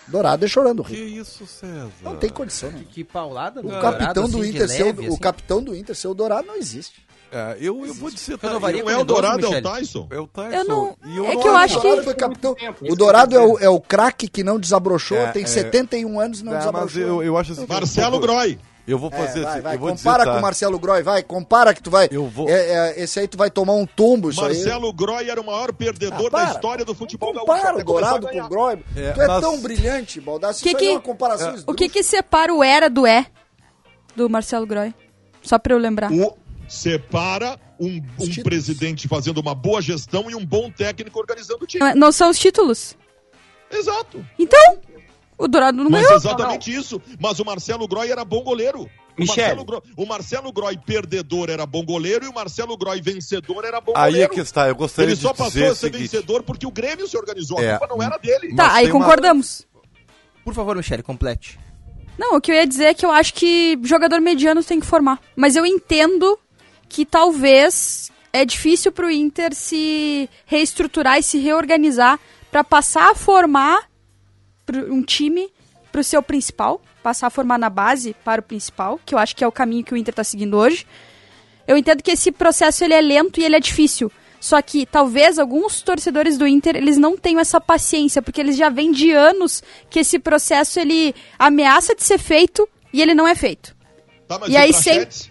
Dourado é chorando Que rindo. isso, César? Não tem condição, né? Que paulada O capitão Dourado, do assim, de Inter ser o, leve, o assim. capitão do Inter ser o Dourado não existe. É, eu, eu vou dizer... tá, eu- Não é o Dourado, é o. Tyson. É o Tyson. Eu não- E é não que eu acho o que- foi capitão. tempo, O Dourado que eu é o, é o craque que não desabrochou, É, tem é. 71 anos e não É, mas desabrochou. eu, eu acho assim... Marcelo eu, Groy. Eu vou fazer É, vai, assim, vai, eu vou compara dizer, com tá? o Marcelo Groy, vai, compara que tu vai. Eu vou- É, é, esse aí tu vai tomar um tombo, isso aí. Marcelo Groy era o maior perdedor Ah, para. da história do futebol gaúcho. Compara o Dourado com o Groy. É, tu é tão brilhante, Baldassi. Que isso aí que- é uma comparação O que que separa o era do é do Marcelo Groy? Só pra eu lembrar. O separa um, um presidente fazendo uma boa gestão e um bom técnico organizando o time. Não, é- não são os títulos. Exato. Então, o Dourado não Mas ganhou. exatamente isso. Mas o Marcelo Groy era bom goleiro. O Michele. Marcelo, Groy, o Marcelo Groy perdedor era bom goleiro e o Marcelo Groy vencedor era bom Aí é goleiro. que está, eu gostaria Ele só de passou dizer a o ser seguinte... vencedor porque o Grêmio se organizou. A É. culpa não era dele. Tá, mas aí tem uma- concordamos. Por favor, Michele, complete. Não, o que eu ia dizer é que eu acho que jogador mediano tem que formar. Mas eu entendo que talvez é difícil pro Inter se reestruturar e se reorganizar pra passar a formar pro- um time pro seu principal, passar a formar na base para o principal, que eu acho que é o caminho que o Inter tá seguindo hoje. Eu entendo que esse processo ele é lento e ele é difícil. Só que talvez alguns torcedores do Inter eles não tenham essa paciência, porque eles já vêm de anos que esse processo ele ameaça de ser feito e ele não é feito. Tá, mas E aí, Prachetes?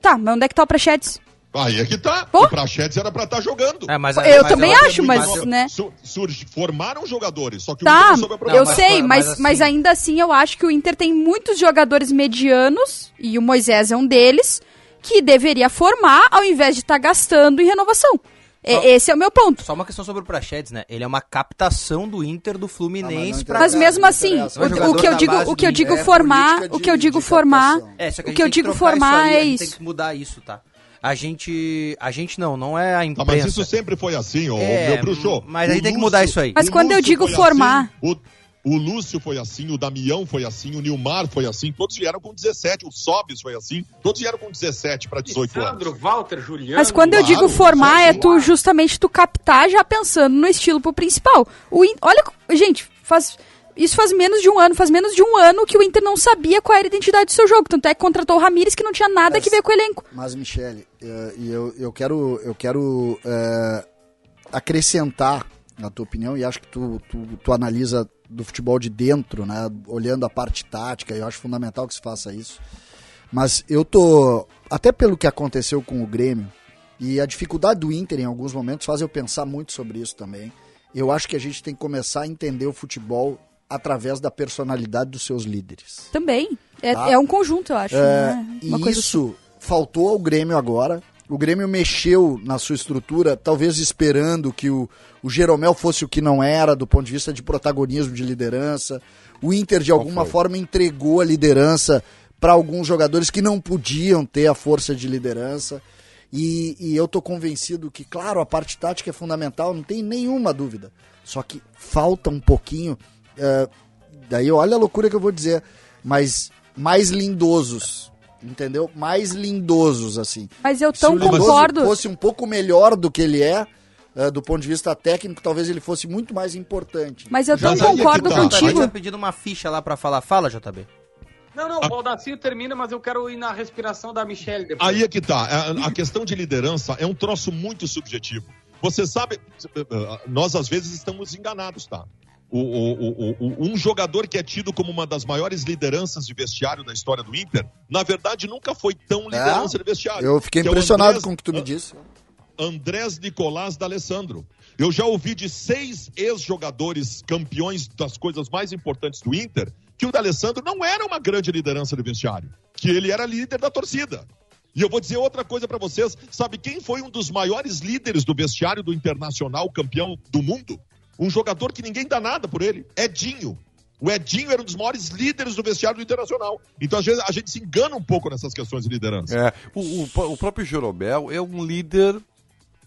Tá, mas onde é que tá o Prachetes? Aí é que tá. Pô. O Prachetes era pra estar jogando. É, mas, Eu mas também acho, mas, Mas, né? su- surge- formaram jogadores, só que o Inter Tá, não soube aproveitar. eu mas sei, mas, mas mas, assim- ainda assim eu acho que o Inter tem muitos jogadores medianos, e o Moisés é um deles, que deveria formar ao invés de estar gastando em renovação. Só- Esse é o meu ponto. Só uma questão sobre o Prachedes, né? Ele é uma captação do Inter do Fluminense Ah, pra... Mas mesmo não assim, o, É o que eu digo, o que eu digo. É formar, o que eu digo formar. É, o que eu digo formar é isso. tem que mudar isso, tá? A gente... A gente não, não é a imprensa. mas isso sempre foi assim, ô É, meu bruxo. mas a gente O tem que mudar isso aí. Mas quando eu digo formar- assim, o- O Lúcio foi assim, o Damião foi assim, o Nilmar foi assim, todos vieram com 17, o Sobis foi assim, todos vieram com 17 para 18 Sandro, anos. Walter, Juliano. Mas quando eu digo formar, é tu justamente tu captar já pensando no estilo pro principal. O In- Olha, gente, faz. Isso faz menos de um ano, faz menos de um ano que o Inter não sabia qual era a identidade do seu jogo. Tanto é que contratou o Ramires que não tinha nada Mas- que ver com o elenco. Mas, Michele, e eu, eu quero, eu quero eh, acrescentar na tua opinião, e acho que tu, tu, tu analisa do futebol de dentro, né? Olhando a parte tática, eu acho fundamental que se faça isso. Mas eu tô, até pelo que aconteceu com o Grêmio, e a dificuldade do Inter em alguns momentos faz eu pensar muito sobre isso também. Eu acho que a gente tem que começar a entender o futebol através da personalidade dos seus líderes. Também. É, Tá. é um conjunto, eu acho. É, né? e isso faltou ao Grêmio agora. O Grêmio mexeu na sua estrutura, talvez esperando que o, o Jeromel fosse o que não era, do ponto de vista de protagonismo, de liderança. O Inter, de alguma forma, entregou a liderança para alguns jogadores que não podiam ter a força de liderança. E, e eu tô convencido que, claro, a parte tática é fundamental, não tem nenhuma dúvida. Só que falta um pouquinho. Eh, daí olha a loucura que eu vou dizer, mas mais lindosos. Entendeu? Mais lindosos, assim. Mas eu Se tão o Lindoso concordo. fosse um pouco melhor do que ele é, eh, do ponto de vista técnico, talvez ele fosse muito mais importante. Mas eu tão é que concordo tá. Contigo. tá pedindo uma ficha lá pra falar. Fala, JB. Não, não, o Baldacinho termina, mas eu quero ir na respiração da Michelle depois. Aí é que tá. A, a questão de liderança é um troço muito subjetivo. Você sabe, nós às vezes estamos enganados, tá? O, o- o- um jogador que é tido como uma das maiores lideranças de vestiário da história do Inter, na verdade nunca foi tão liderança de vestiário. Eu fiquei Que é impressionado Andrés- com o que tu me disse. Andrés Nicolás D'Alessandro. Eu já ouvi de seis ex-jogadores campeões das coisas mais importantes do Inter que o D'Alessandro não era uma grande liderança de vestiário, que ele era líder da torcida. E eu vou dizer outra coisa pra vocês, sabe quem foi um dos maiores líderes do vestiário do Internacional, campeão do mundo? Um jogador que ninguém dá nada por ele, Edinho. O Edinho era um dos maiores líderes do vestiário do Internacional. Então, às vezes, a gente se engana um pouco nessas questões de liderança. É, o, o, o próprio Jeromel é um líder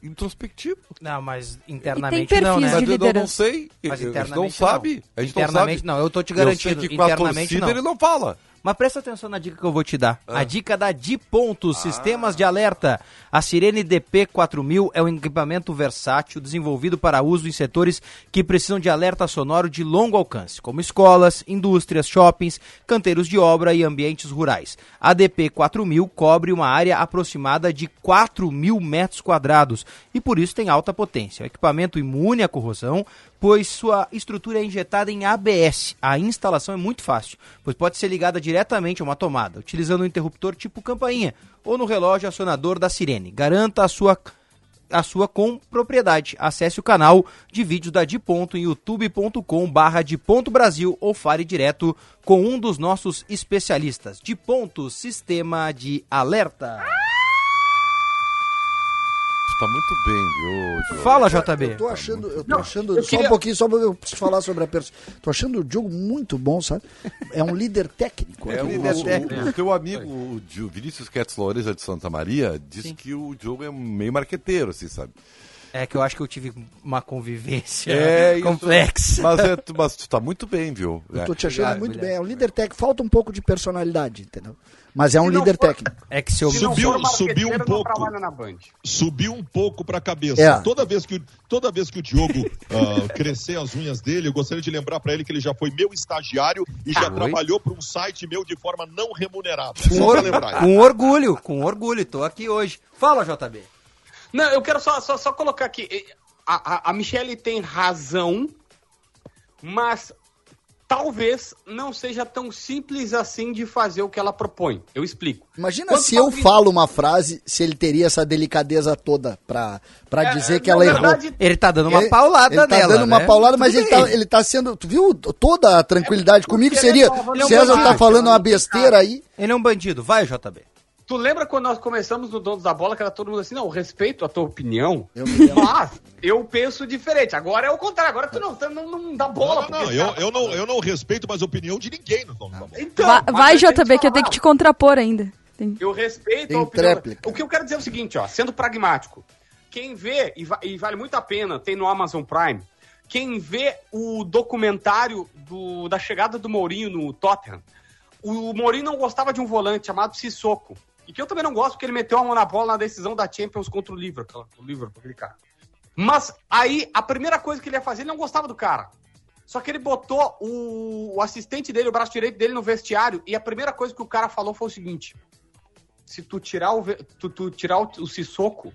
introspectivo. Não, mas internamente não, né? Mas eu não sei. Mas a gente internamente não sabe. A gente não Internamente sabe. não, eu tô te Eu sei garantindo. que com a internamente torcida não. ele não fala. Mas presta atenção na dica que eu vou te dar. Ah. A dica da Di Pontos, Sistemas de Alerta. A Sirene DP4000 é um equipamento versátil desenvolvido para uso em setores que precisam de alerta sonoro de longo alcance, como escolas, indústrias, shoppings, canteiros de obra e ambientes rurais. A DP4000 cobre uma área aproximada de 4 mil metros quadrados e por isso tem alta potência. Um equipamento imune à corrosão, pois sua estrutura é injetada em ABS. A instalação é muito fácil, pois pode ser ligada diretamente a uma tomada, utilizando um interruptor tipo campainha ou no relógio acionador da sirene. Garanta a sua a sua com propriedade. Acesse o canal de vídeos da Di Ponto em youtube.com barra Di Ponto Brasil ou fale direto com um dos nossos especialistas. Di Ponto, Sistema de Alerta. Está muito bem, viu? Diogo? Fala, Eu JB. tô achando, eu tô Não, achando, eu só queria- um pouquinho, só porque eu preciso falar sobre a pessoa. Tô achando o Diogo muito bom, sabe? É um líder técnico. É, o, líder o- técnico. o teu amigo, o Vinícius Quetz Loureza de Santa Maria, disse que o Diogo é meio marqueteiro, assim, sabe? É que eu acho que eu tive uma convivência É, <laughs> isso. complexa. Mas, é, tu- mas tu tá muito bem, viu? Eu tô É. te achando Obrigado, muito Guilherme. bem. É um líder técnico. Falta um pouco de personalidade, entendeu? Mas é um líder for- técnico. É que se eu Subiu- subiu um pouco. trabalha na Band. subiu um pouco para a cabeça. É. Toda vez que o, toda vez que o Diogo <laughs> ah, crescer as unhas dele, eu gostaria de lembrar para ele que ele já foi meu estagiário e já Oi? trabalhou para um site meu de forma não remunerada. Com, Só or- pra lembrar. com orgulho, com orgulho, tô aqui hoje. Fala, JB. Não, eu quero só, só, só colocar aqui. A, a, a Michelle tem razão, mas talvez não seja tão simples assim de fazer o que ela propõe. Eu explico. Imagina Quando se eu alguém- falo uma frase, se ele teria essa delicadeza toda pra, pra É, dizer que na ela verdade, errou. Ele tá dando uma Ele- paulada ele tá nela, dando uma né? paulada, mas Tudo ele tá, ele tá sendo. Tu viu toda a tranquilidade? Comigo porque seria. é César tá falando uma é um besteira aí. Ele é um bandido. Vai, JB. Tu lembra quando nós começamos no Donos da Bola, que era todo mundo assim, não, respeito a tua opinião, Eu mas eu penso diferente. Agora é o contrário, agora tu não, tu não, não dá bola. Não, não, eu, eu não, eu não respeito mais a opinião de ninguém no dono da bola. Então, vai, tenho JB, que eu tenho que te contrapor ainda. Tem- Eu respeito Tem a opinião. tréplica. O que eu quero dizer é o seguinte, ó, sendo pragmático. Quem vê, e, va- e vale muito a pena, tem no Amazon Prime, quem vê o documentário do, da chegada do Mourinho no Tottenham, o Mourinho não gostava de um volante chamado Sissoko. E que eu também não gosto, porque ele meteu a mão na bola na decisão da Champions contra o Liverpool, o Liverpool aquele cara. Mas aí, a primeira coisa que ele ia fazer, ele não gostava do cara. Só que ele botou o, o assistente dele, o braço direito dele no vestiário, e a primeira coisa que o cara falou foi o seguinte: se tu tirar o, tu, tu tirar o, o Sissoko,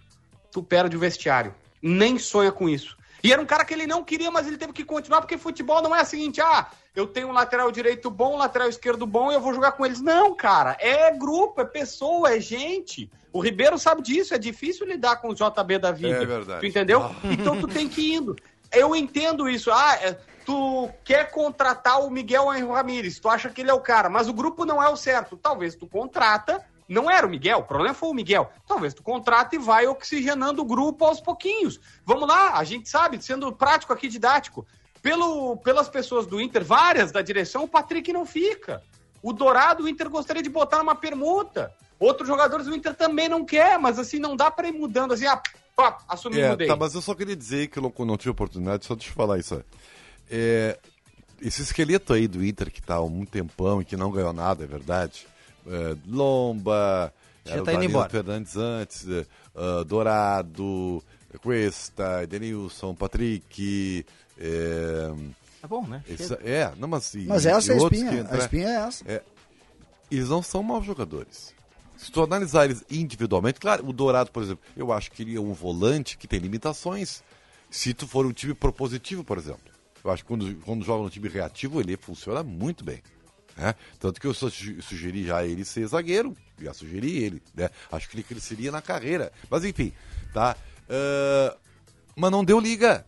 tu perde o vestiário. Nem sonha com isso. E era um cara que ele não queria, mas ele teve que continuar, porque futebol não é o seguinte, ah, eu tenho um lateral direito bom, um lateral esquerdo bom e eu vou jogar com eles. Não, cara, é grupo, é pessoa, é gente. O Ribeiro sabe disso, é difícil lidar com o JB da vida. É verdade. Tu entendeu? <laughs> Então tu tem que ir indo. Eu entendo isso. Ah, é, tu quer contratar o Miguel Ramírez, tu acha que ele é o cara, mas o grupo não é o certo. Talvez tu contrata, não era o Miguel, o problema foi o Miguel. Talvez tu contrata e vai oxigenando o grupo aos pouquinhos. Vamos lá, a gente sabe, sendo prático aqui, didático. Pelo, pelas pessoas do Inter, várias da direção, o Patrick não fica. O Dourado, o Inter gostaria de botar numa permuta. Outros jogadores do Inter também não quer, mas assim, não dá para ir mudando assim, ah, pá, assumir, É, mudei. tá, mas eu só queria dizer que eu não, não tive oportunidade, só deixa eu falar isso. É, esse esqueleto aí do Inter que tá há um tempão e que não ganhou nada, é verdade. É, Lomba, Já tá indo Danilo embora. Fernandes antes, é, ah, Dourado, Cuesta, Edenilson, Patrick. É, Tá bom, né? esse- é, não, mas, e- Mas essa é a espinha. que A espinha é essa. eles não são maus jogadores. Se tu analisar eles individualmente, claro, o Dourado, por exemplo, eu acho que ele é um volante que tem limitações. Se tu for um time propositivo, por exemplo. Eu acho que quando, quando joga no time reativo, ele funciona muito bem. Né? Tanto que eu sugeri já ele ser zagueiro, já sugeri ele. Né? Acho que ele cresceria na carreira. Mas enfim, tá? Ah, mas não deu liga.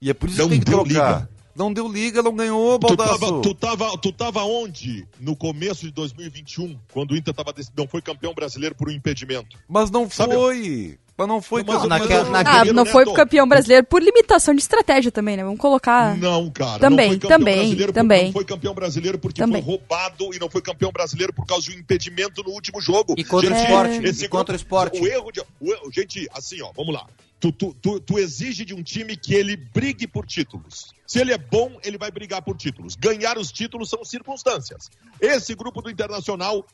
E é por isso Não que tem que deu trocar. liga. Não deu liga, não ganhou, Tu Baldasso. tava, tu, tava, tu tava onde no começo de 2021, quando o Inter tava, não foi campeão brasileiro por um impedimento? Mas não Sabe- foi. Mas não foi. Mas- mas- naquela- mas- naquela- Ah, não foi campeão brasileiro por limitação de estratégia também, né? Vamos colocar. Não, cara. Também, não foi campeão também, por- também. Não foi campeão brasileiro porque Também. foi roubado e não foi campeão brasileiro por causa de um impedimento no último jogo. E contra o É. esporte. esse E contra o esporte. O erro de. o gente, assim, ó, vamos lá. Tu, tu, tu, tu exige de um time que ele brigue por títulos. Se ele é bom, ele vai brigar por títulos. Ganhar os títulos são circunstâncias. Esse grupo do Internacional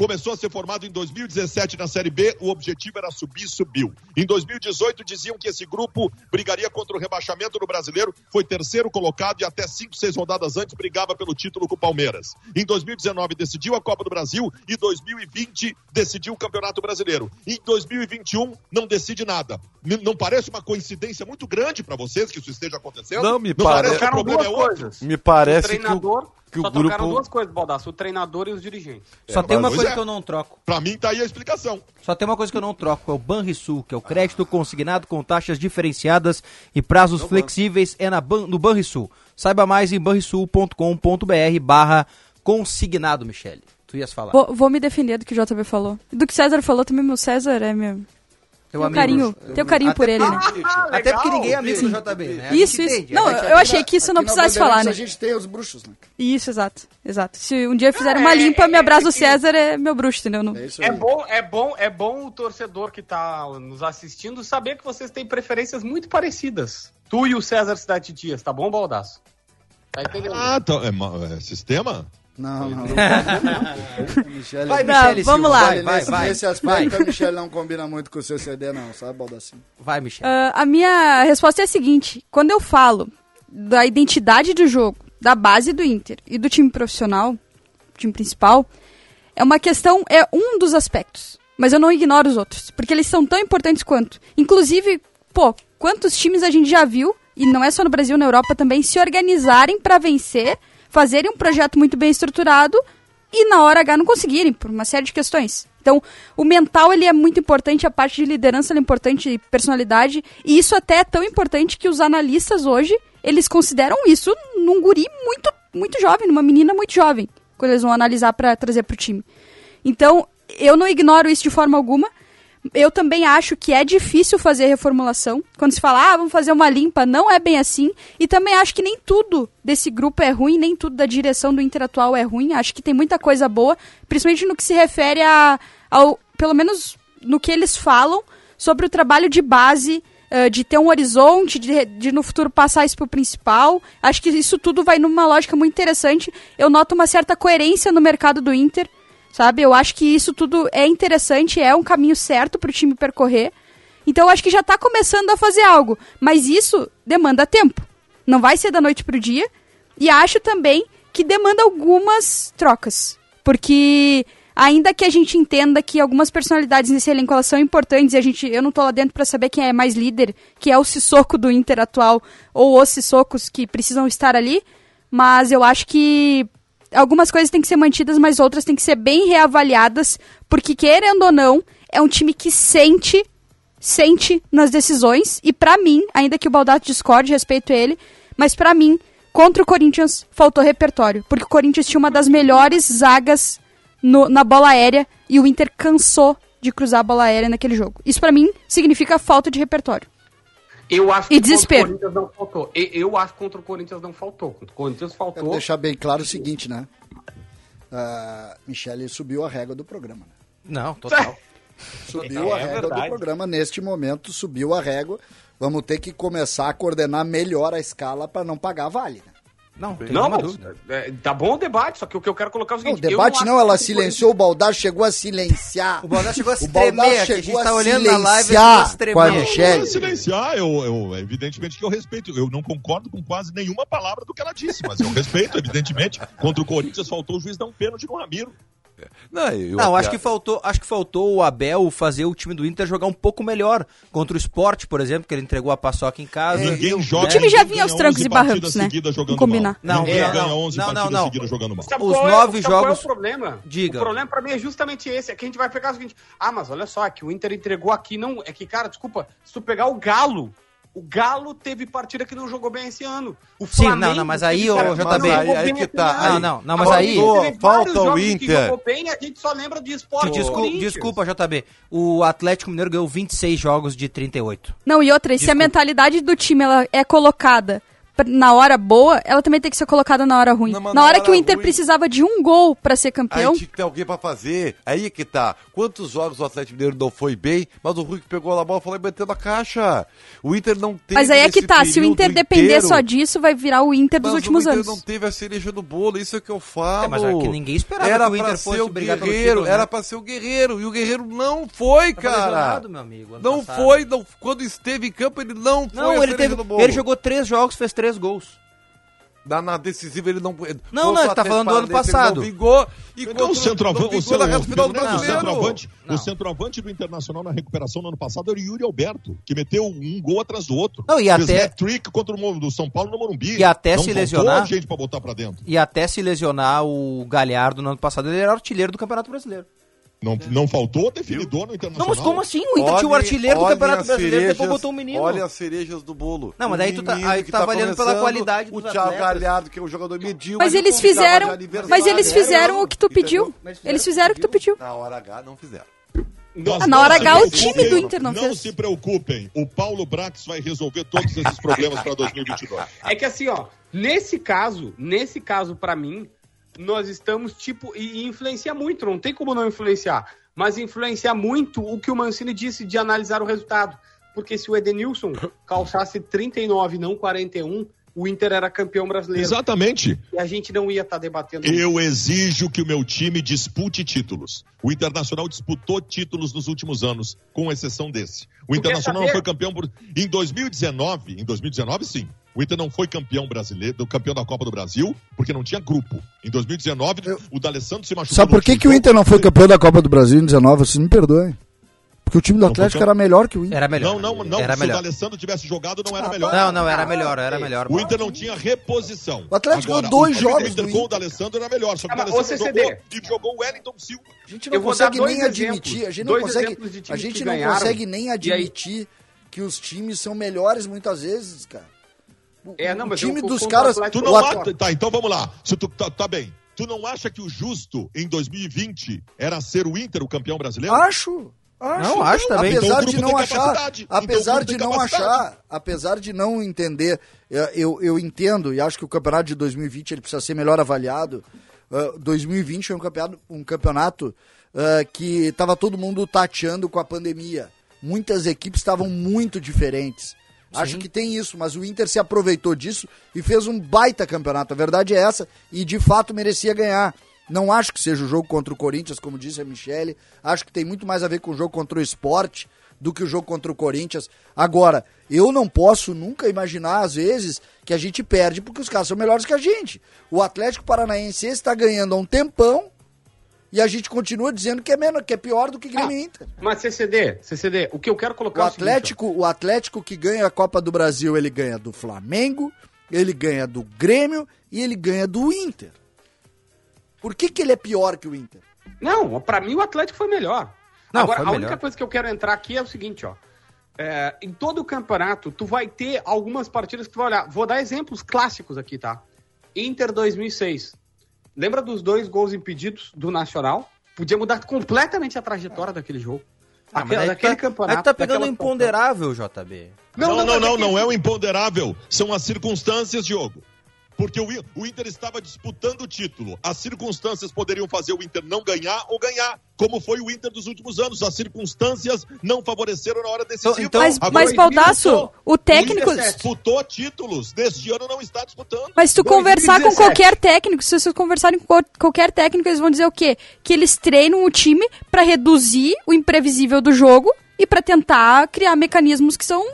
começou a ser formado em 2017 na Série B, o objetivo era subir, subiu. Em 2018 diziam que esse grupo brigaria contra o rebaixamento no Brasileiro, foi terceiro colocado e até cinco, seis rodadas antes brigava pelo título com o Palmeiras. Em 2019 decidiu a Copa do Brasil e 2020 decidiu o Campeonato Brasileiro. Em 2021 não decide nada. Não parece uma coincidência muito grande para vocês que isso esteja acontecendo? Não, me não parece. parece que o problema é outro? Me parece o que o, treinador, que o só trocaram grupo. duas coisas, Baldasso, o treinador e os dirigentes. Só É, tem uma coisa é. que eu não troco. Pra mim tá aí a explicação. Só tem uma coisa que eu não troco, é o Banrisul, que é o crédito consignado com taxas diferenciadas e prazos flexíveis é na Ban, no Banrisul. Saiba mais em banrisul.com.br barra consignado, Michele. Tu ias falar. Vou, vou me defender do que o JB falou. Do que o César falou também, meu César é meu. Teu amigo. carinho, tenho carinho por ele, né? Ah, Até porque ninguém é amigo do JB, né? Isso, isso. entende, Não, eu achei que isso não precisasse falar, né? A gente tem os bruxos, né? Isso, exato. Exato. Se um dia fizerem É, uma limpa, é, me abraça o César, é meu bruxo, entendeu? Não- É É bom, é bom, é bom o torcedor que tá nos assistindo saber que vocês têm preferências muito parecidas. Tu e o César Cidade Dias, tá bom, Baldasso? Tá entendendo? Ah, tá, é, é sistema? Não, não. <laughs> Michele, Vai, Não, Michele vamos Silva, lá. Vai, vai, nesse, vai. nesse aspecto, a Michelle não combina muito com o seu CD, não, sabe, Baldacinho? Vai, Michele. Ah, a minha resposta é a seguinte: quando eu falo da identidade do jogo, da base do Inter e do time profissional, time principal, é uma questão, é um dos aspectos. Mas eu não ignoro os outros, porque eles são tão importantes quanto. Inclusive, pô, quantos times a gente já viu, e não é só no Brasil, na Europa também, se organizarem para vencer, fazerem um projeto muito bem estruturado e na hora H não conseguirem, por uma série de questões. Então, o mental ele é muito importante, a parte de liderança é importante, personalidade, e isso até é tão importante que os analistas hoje, eles consideram isso num guri muito, muito jovem, numa menina muito jovem, quando eles vão analisar para trazer pro time. Então, eu não ignoro isso de forma alguma. Eu também acho que é difícil fazer reformulação. Quando se fala, ah, vamos fazer uma limpa, não é bem assim. E também acho que nem tudo desse grupo é ruim, nem tudo da direção do Inter atual é ruim. Acho que tem muita coisa boa, principalmente no que se refere a, ao, pelo menos no que eles falam sobre o trabalho de base ah, de ter um horizonte, de, de no futuro passar isso pro principal. Acho que isso tudo vai numa lógica muito interessante. Eu noto uma certa coerência no mercado do Inter, sabe? Eu acho que isso tudo é interessante, é um caminho certo pro time percorrer. Então eu acho que já tá começando a fazer algo, mas isso demanda tempo. Não vai ser da noite pro dia. E acho também que demanda algumas trocas. Porque ainda que a gente entenda que algumas personalidades nesse elenco elas são importantes e a gente, eu não tô lá dentro para saber quem é mais líder, que é o Sissoko do Inter atual ou os Sissokos que precisam estar ali, mas eu acho que algumas coisas têm que ser mantidas, mas outras têm que ser bem reavaliadas, porque querendo ou não, é um time que sente sente nas decisões e pra mim, ainda que o Baldato discorde, respeito ele, mas pra mim, contra o Corinthians faltou repertório, porque o Corinthians tinha uma das melhores zagas no- na bola aérea e o Inter cansou de cruzar a bola aérea naquele jogo. Isso pra mim significa falta de repertório. Eu acho E que desespero. contra o Corinthians não faltou. E- Eu acho que contra o Corinthians não faltou. Contra o Corinthians Quero faltou. deixar bem claro o seguinte, né? A Michele subiu a régua do programa. Né? Não, total. <laughs> Subiu É a régua verdade. do programa. Neste momento, subiu a régua. Vamos ter que começar a coordenar melhor a escala para não pagar vale. Né? Não, tem Não, é, tá bom o debate, só que o que eu quero colocar é o Não, o seguinte... eu debate acho não, ela o silenciou o Baldar, chegou a silenciar. O Baldar chegou a se O Baldar tremer, aqui, a gente chegou tá a olhando na live, ele silenciar chegou a se tremer. com a Não, Não, não é silenciar, eu, eu- evidentemente que eu respeito. Eu não concordo com quase nenhuma palavra do que ela disse, mas eu respeito, evidentemente. Contra o Corinthians faltou o juiz dar um pênalti no Ramiro. Não, eu Não, até- acho que faltou, acho que faltou o Abel fazer o time do Inter jogar um pouco melhor contra o Sport, por exemplo, que ele entregou a paçoca em casa. Ninguém joga. O time já vinha aos trancos 11 e barrancos, né? Vamos jogando combinar. Mal. Não, Ninguém não, ganha não, 11 não, não, partidas não. seguidas jogando mal. Sabe Os qual é- nove sabe qual jogos- é o problema? Diga. O problema pra mim é justamente esse. É que a gente vai pegar o seguinte: ah, mas olha só, é que o Inter entregou aqui não. É que, cara, desculpa, se tu pegar o Galo. O Galo teve partida que não jogou bem esse ano. O Sim, Flamengo não, não, mas aí, partida JB, jogou aí bem que tá. Não, não, não, mas aí- falta o jogos que Inter. jogou bem, a gente só lembra de esporte. Descul- Corinthians. desculpa, JB. O Atlético Mineiro ganhou 26 jogos de 38. Não, e outra, e se a Desculpa. mentalidade do time ela é colocada na hora boa, ela também tem que ser colocada na hora ruim. Não, na na hora hora que o Inter ruim- precisava de um gol pra ser Aí campeão, tinha que ter alguém pra fazer. Aí é que tá. Quantos jogos o Atlético Mineiro não foi bem, mas o Rui que pegou na bola falou e meteu na caixa. O Inter não teve mas aí é que tá, se o Inter depender inteiro, só disso, vai virar o Inter dos últimos o Inter anos. não teve a cereja do bolo, isso é que eu falo. É, mas é que ninguém esperava era que o Inter pra fosse ser o brigar guerreiro, título, né? Era pra ser o guerreiro, e o guerreiro não foi, Tava cara. lesionado, meu amigo, não passado. foi, não, quando esteve em campo ele não foi Não, a ele teve. do bolo. Ele jogou três jogos, fez três gols. Na, na decisiva ele não. Não, não, ele tá falando do ano passado. Vingou, e Então, o centroavante, o, o centroavante, Não. o centroavante do Internacional na recuperação no ano passado era o Yuri Alberto, que meteu um gol atrás do outro. Não, e Fez até- hat-trick contra o do São Paulo no Morumbi. E até Não se lesionar- gente pra botar pra dentro. E até se lesionar o Galhardo no ano passado, ele era artilheiro do Campeonato Brasileiro. Não, não faltou definidor no Internacional. Não, mas como assim? O Inter tinha o artilheiro do Campeonato as Brasileiro, depois cerejas- botou um menino. Olha as cerejas do bolo. Não, mas O daí tu tá- aí tu que tá avaliando pela qualidade O dos Thiago. Galhardo, que é um jogador medíocre. Mas eles não fizeram, mas eles fizeram o que tu pediu. Eles fizeram o que tu pediu. Na hora H, não fizeram. Ah, na não hora H, o time do Inter não fez. se preocupem, o Paulo Brax vai resolver todos esses problemas para 2022. <laughs> É que assim, ó, nesse caso, nesse caso pra mim, nós estamos tipo e, influencia muito, não tem como não influenciar, mas influencia muito o que o Mancini disse de analisar o resultado, porque se o Edenilson calçasse 39 não 41, o Inter era campeão brasileiro Exatamente. e a gente não ia estar debatendo. Eu exijo que o meu time dispute títulos. O Internacional disputou títulos nos últimos anos, com exceção desse. O quer Internacional não foi campeão por... em 2019. Em 2019, sim. O Inter não foi campeão brasileiro, do campeão da Copa do Brasil, porque não tinha grupo. Em 2019, o D'Alessandro se machucou. Sabe por que, que o. Inter não foi campeão da Copa do Brasil em 19? Vocês me perdoem. Porque o time do Atlético era melhor que o Inter. Era melhor. Não, não, não. Era se o melhor. D'Alessandro tivesse jogado, não era melhor. Não, não, era melhor, era melhor. O Inter não tinha reposição. O Atlético Agora, ganhou dois o jogos do Inter do com o. D'Alessandro era melhor. Só que Ah, o D'Alessandro jogou e jogou o Wellington Silva. A gente não Eu consegue nem exemplos. admitir. A gente não consegue, a gente não ganharam. consegue nem aí- admitir que os times são melhores muitas vezes, cara. O, É, não, o time eu- dos caras. Tu o não acha... Tá, então vamos lá. Se tu, tá, tá bem. Tu não acha que o justo, em 2020, era ser o Inter o campeão brasileiro? Acho. Acho. Não, acho também. Então o Apesar grupo de não achar. Então apesar grupo de não capacidade. achar, apesar de não entender, eu, eu, eu entendo e acho que o campeonato de 2020 ele precisa ser melhor avaliado. Ah, 2020 foi um campeonato, um campeonato ah, que estava todo mundo tateando com a pandemia. muitas equipes estavam muito diferentes. Acho que tem isso, mas o Inter se aproveitou disso e fez um baita campeonato. A verdade é essa, e de fato merecia ganhar. Não acho que seja o jogo contra o Corinthians, como disse a Michele. Acho que tem muito mais a ver com o jogo contra o esporte do que o jogo contra o Corinthians. Agora, eu não posso nunca imaginar, às vezes, que a gente perde porque os caras são melhores que a gente. O Atlético Paranaense está ganhando há um tempão e a gente continua dizendo que é menos, que é pior do que Grêmio e Inter. Mas CCD, CCD, o que eu quero O colocar é o seguinte. Atlético, o Atlético que ganha a Copa do Brasil, ele ganha do Flamengo, ele ganha do Grêmio e ele ganha do Inter. Por que, que ele é pior que o Inter? Não, pra mim o Atlético foi melhor. Não, Agora, foi a melhor. única coisa que eu quero entrar aqui é o seguinte, ó. É, em todo o campeonato, tu vai ter algumas partidas que tu vai olhar. Vou dar exemplos clássicos aqui, tá? Inter 2006. Lembra dos dois gols impedidos do Nacional? Podia mudar completamente a trajetória daquele jogo. Ah, Aquela- daquele tá, campeonato. aí tu tá pegando um imponderável, JB. Não, não, não, não, é que- é o imponderável. São as circunstâncias, Diogo. Porque o, Inter estava disputando o título. As circunstâncias poderiam fazer o Inter não ganhar ou ganhar, como foi o Inter dos últimos anos. As circunstâncias não favoreceram na hora decisiva. Então- Mas, Agora, mas o Inter Baldaço, disputou. o técnico. O Inter disputou títulos. Neste ano não está disputando. Mas se tu 2017. conversar com qualquer técnico, se vocês conversarem com qual- qualquer técnico, eles vão dizer o quê? Que eles treinam o time pra reduzir o imprevisível do jogo e pra tentar criar mecanismos que são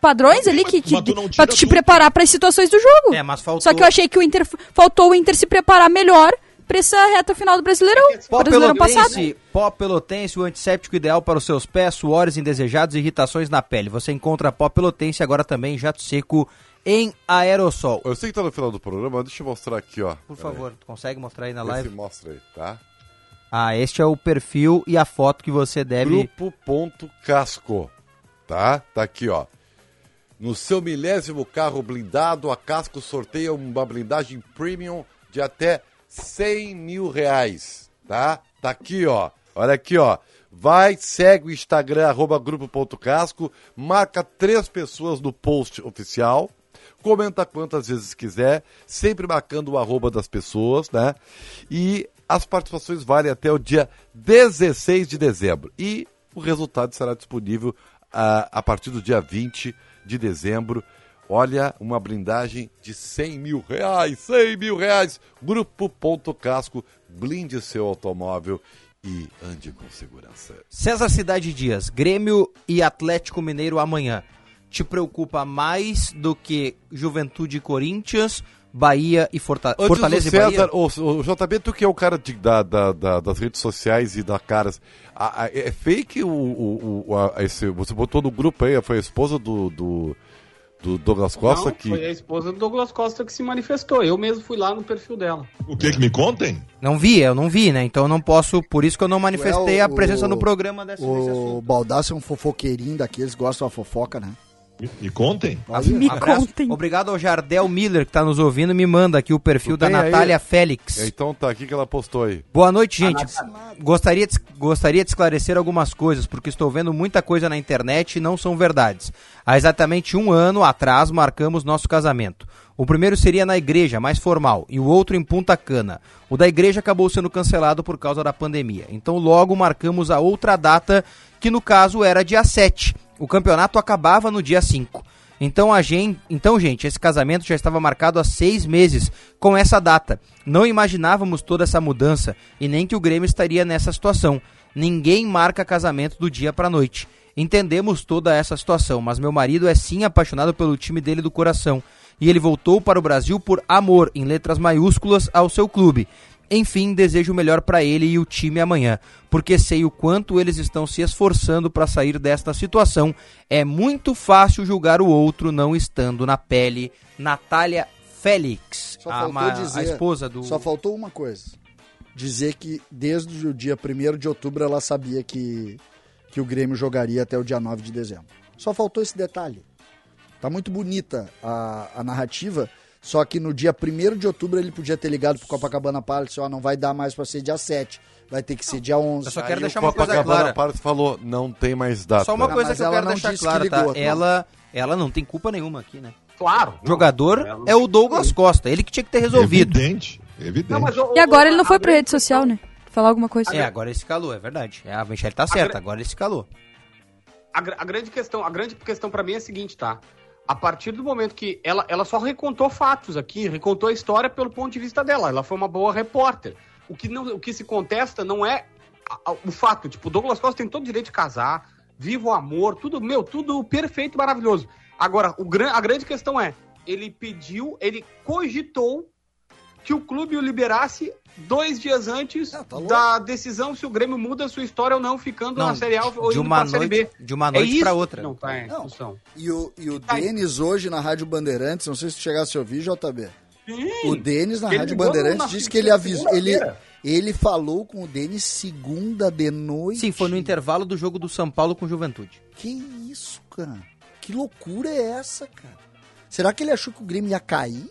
padrões ali que, que pra tu te tudo. preparar para as situações do jogo. É, mas faltou- Só que eu achei que o Inter faltou o Inter se preparar melhor pra essa reta final do Brasileirão. Pó Brasileirão passado. Pelotense, pó Pelotense, o antisséptico ideal para os seus pés, suores indesejados e irritações na pele. Você encontra pó Pelotense agora também jato seco em aerossol. Eu sei que tá no final do programa, mas deixa eu mostrar aqui, ó. Por favor, tu consegue mostrar aí na Live. live? Mostra aí, tá? Ah, este é o perfil e a foto que você deve... Grupo.casco, tá? Tá aqui, ó. No seu milésimo carro blindado, a Casco sorteia uma blindagem premium de até 100 mil reais, tá? Tá aqui, ó. Olha aqui, ó. Vai, segue o Instagram, arroba grupo.casco, marca três pessoas no post oficial, comenta quantas vezes quiser, sempre marcando o arroba das pessoas, né? E as participações valem até o dia 16 de dezembro. E o resultado será disponível ah, a partir do dia 20 de dezembro. Olha, uma blindagem de 100 mil reais, 100 mil reais. Grupo.casco, blinde seu automóvel e ande com segurança. César Cidade Dias, Grêmio e Atlético Mineiro amanhã. Te preocupa mais do que Juventude e Corinthians, Bahia e Forta Antes Fortaleza do e Bahia? César, o, o JB, tu que é o cara de- da- da- da- das redes sociais e da caras, a- a- é fake o, o- o- a- esse, você botou no grupo aí, foi a esposa do, do, do Douglas Costa Não, que... Foi a esposa do Douglas Costa que se manifestou. Eu mesmo fui lá no perfil dela. O que que me contem? Não vi, eu não vi, né? Então eu não posso, por isso que eu não manifestei É o- a presença o- no programa desse O. Baldaço é um fofoqueirinho daqueles, gostam da fofoca, né? Me, contem. Me Abraço. contem. Obrigado ao Jardel Miller que tá nos ouvindo, me manda aqui o perfil da tem aí? Natália Félix. Então tá aqui que ela postou aí. Boa noite, gente. Gostaria de, gostaria de esclarecer algumas coisas, porque estou vendo muita coisa na internet e não são verdades. Há exatamente um ano atrás marcamos nosso casamento. O primeiro seria na igreja, mais formal, e o outro em Punta Cana. O da igreja acabou sendo cancelado por causa da pandemia. Então logo marcamos a outra data, que no caso era dia 7. O campeonato acabava no dia 5. Então, a gente, então, gente, esse casamento já estava marcado há seis meses com essa data. Não imaginávamos toda essa mudança e nem que o Grêmio estaria nessa situação. Ninguém marca casamento do dia para noite. Entendemos toda essa situação, mas meu marido é sim apaixonado pelo time dele do coração e ele voltou para o Brasil por amor, em letras maiúsculas, ao seu clube. Enfim, desejo o melhor para ele e o time amanhã, porque sei o quanto eles estão se esforçando para sair desta situação. É muito fácil julgar o outro não estando na pele. Natália Félix, Só a, ma- dizer, a esposa do. Só faltou uma coisa. Dizer que desde o dia 1 de outubro ela sabia que, que o Grêmio jogaria até o dia 9 de dezembro. Só faltou esse detalhe. Tá muito bonita a, a narrativa, só que no dia 1 de outubro ele podia ter ligado pro Copacabana Palace, ó, não vai dar mais pra ser dia 7, vai ter que ser dia 11. Eu só quero Aí deixar o uma coisa Copacabana clara. Palace falou, não tem mais data. Só uma Ah, coisa mas que eu ela quero não deixar clara, tá? ligou, não. Ela, ela não tem culpa nenhuma aqui, né? Claro. O jogador é o Douglas Costa, ele que tinha que ter resolvido. Evidente. Evidente. Não, mas o- E agora ele não foi pra rede social, né? Falar alguma coisa. É, agora ele se calou, é verdade. É, a Michelle tá certa, agora ele se calou. a, a grande questão, a grande questão para mim é a seguinte, tá? A partir do momento que ela, ela só recontou fatos aqui, recontou a história pelo ponto de vista dela. Ela foi uma boa repórter. O que, não, o que se contesta não é o fato. Tipo, o Douglas Costa tem todo o direito de casar, viva o amor, tudo, meu, tudo perfeito, maravilhoso. Agora, o, a grande questão é, ele pediu, ele cogitou que o clube o liberasse dois dias antes Ah, tá da decisão se o Grêmio muda a sua história ou não, ficando Não, na Série A ou de indo uma pra Série noite, B. de uma É noite pra que outra. Não, tá em Não. discussão. E o, e o Ai. Denis hoje na Rádio Bandeirantes, não sei se tu chegasse a ouvir, JB. Sim. O Denis na Ele Rádio Bandeirantes na disse que ele avisou. Ele, ele falou com o Denis segunda de noite. Sim, foi no intervalo do jogo do São Paulo com Juventude. Que isso, cara? Que loucura é essa, cara? Será que ele achou que o Grêmio ia cair?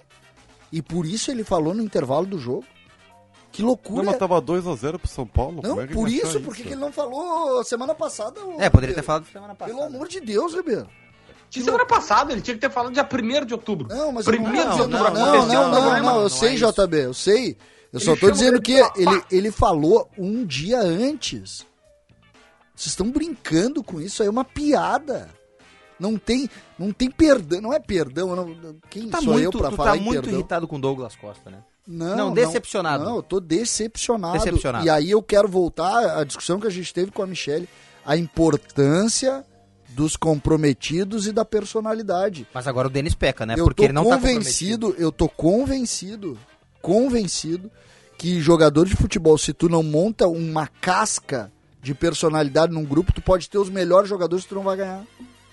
E por isso ele falou no intervalo do jogo? Que Não, loucura. mas tava 2x0 pro São Paulo. Não, é por isso, achou por que que ele não falou semana passada? É, poderia ter falado semana passada. Pelo amor de Deus, Ribeiro. De semana passada, ele tinha que ter falado dia 1 de outubro. Não, mas eu não, Primeiro não, de outubro não, não, aconteceu não, não, não, eu não sei, é. JB, eu sei. Eu só Ele tô dizendo que ele, ele falou um dia antes. Vocês estão brincando com isso, aí é uma piada. Não tem, não tem perdão, não é perdão, não, quem Tá sou eu muito, pra tu falar tá muito perdão? irritado com o Douglas Costa, né? Não, Não, decepcionado. Não, eu tô decepcionado. Decepcionado. E aí eu quero voltar à discussão que a gente teve com a Michelle, a importância dos comprometidos e da personalidade. Mas agora o Denis peca, né? eu Porque ele não tá convencido, eu tô convencido, convencido que jogador de futebol, se tu não monta uma casca de personalidade num grupo, tu pode ter os melhores jogadores que tu não vai ganhar.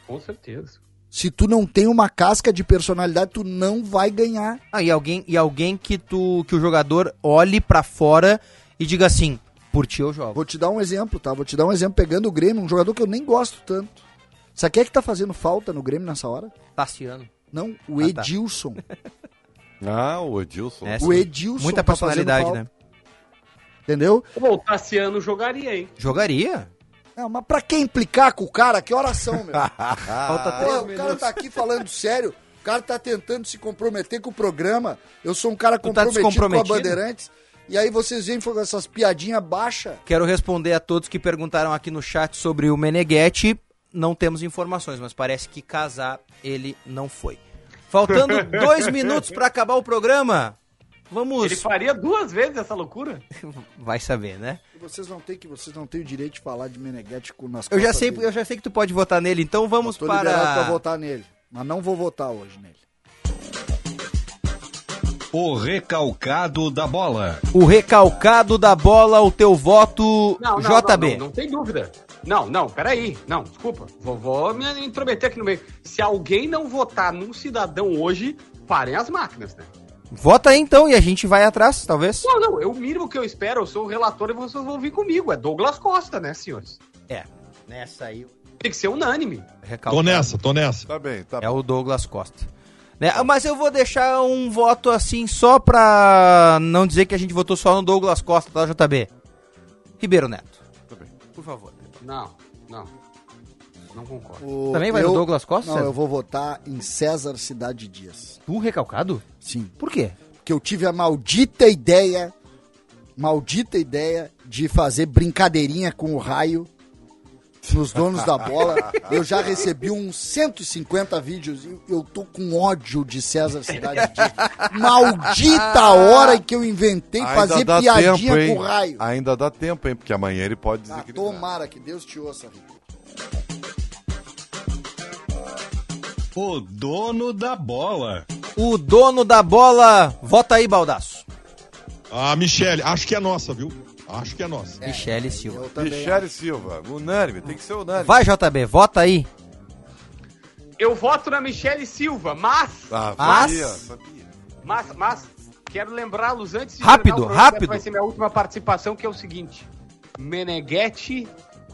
Com certeza. Se tu não tem uma casca de personalidade, tu não vai ganhar. Ah, e alguém, e alguém que, tu, que o jogador olhe pra fora e diga assim, por ti eu jogo. Vou te dar um exemplo, tá? Vou te dar um exemplo pegando o Grêmio, um jogador que eu nem gosto tanto. Sabe quem é que tá fazendo falta no Grêmio nessa hora? Tassiano. Não, o Ah, tá. Edilson. <laughs> Ah, o Edilson. É, O. Edilson Muita tá personalidade, falta. né? Entendeu? Pô, o Tassiano jogaria, hein? Jogaria. Não, mas pra que implicar com o cara? Que oração, meu? <laughs> Falta Pô, três o cara minutos. tá aqui falando sério. O cara tá tentando se comprometer com o programa. Eu sou um cara tá comprometido com a? Bandeirantes. E aí vocês vêm com essas piadinhas baixas. Quero responder a todos que perguntaram aqui no chat sobre o Meneghetti. Não temos informações, mas parece que casar ele não foi. Faltando <laughs> dois minutos pra acabar o programa. Vamos. Ele faria duas vezes essa loucura? <laughs> Vai saber, né? Vocês não têm que vocês não têm o direito de falar de Meneghetti com nas Eu já sei, dele. eu já sei que tu pode votar nele, então vamos Tô liberado pra para votar nele. Mas não vou votar hoje nele. O recalcado da bola. o recalcado da bola, o teu voto Não, não, JB. Não, não, não tem dúvida. Não, não, peraí. Não, desculpa. Vou, vou me intrometer aqui no meio. Se alguém não votar num cidadão hoje, parem as máquinas, né? Vota aí então e a gente vai atrás, talvez. Não, não, eu, o mínimo que eu espero, eu sou o relator e vocês vão vir comigo. É Douglas Costa, né, senhores? É, nessa aí. Tem que ser unânime. Tô Recalcado. nessa, tô nessa. Tá bem, tá É bem. o Douglas Costa. Né? Mas eu vou deixar um voto assim só pra não dizer que a gente votou só no Douglas Costa, tá, JB? Ribeiro Neto. Tá bem. Por favor. Não, não. Não concordo. O- Também vai no Douglas Costa, Não, César? eu vou votar em César Cidade Dias. Tu recalcado? Sim. Por quê? Porque eu tive a maldita ideia, maldita ideia de fazer brincadeirinha com o raio nos donos da bola. <laughs> Eu já recebi uns 150 vídeos e eu tô com ódio de César Cidade <laughs> Dias. Maldita hora em que eu inventei fazer dá piadinha tempo, com o raio. Ainda dá tempo, hein? Porque amanhã ele pode dizer Ah, que tomara que Deus te ouça, Rico. O dono da bola. O dono da bola. Vota aí, Baldaço. Ah, Michele, acho que é nossa, viu? Acho que é nossa. Michele Silva. Michele Silva, unânime, tem que ser unânime. Vai, JB, vota aí. Eu voto na Michele Silva, mas, Ah, Mas- sabia, sabia. mas, mas, quero lembrá-los antes de Rápido, rápido. Vai ser minha última participação, que é o seguinte: Meneghetti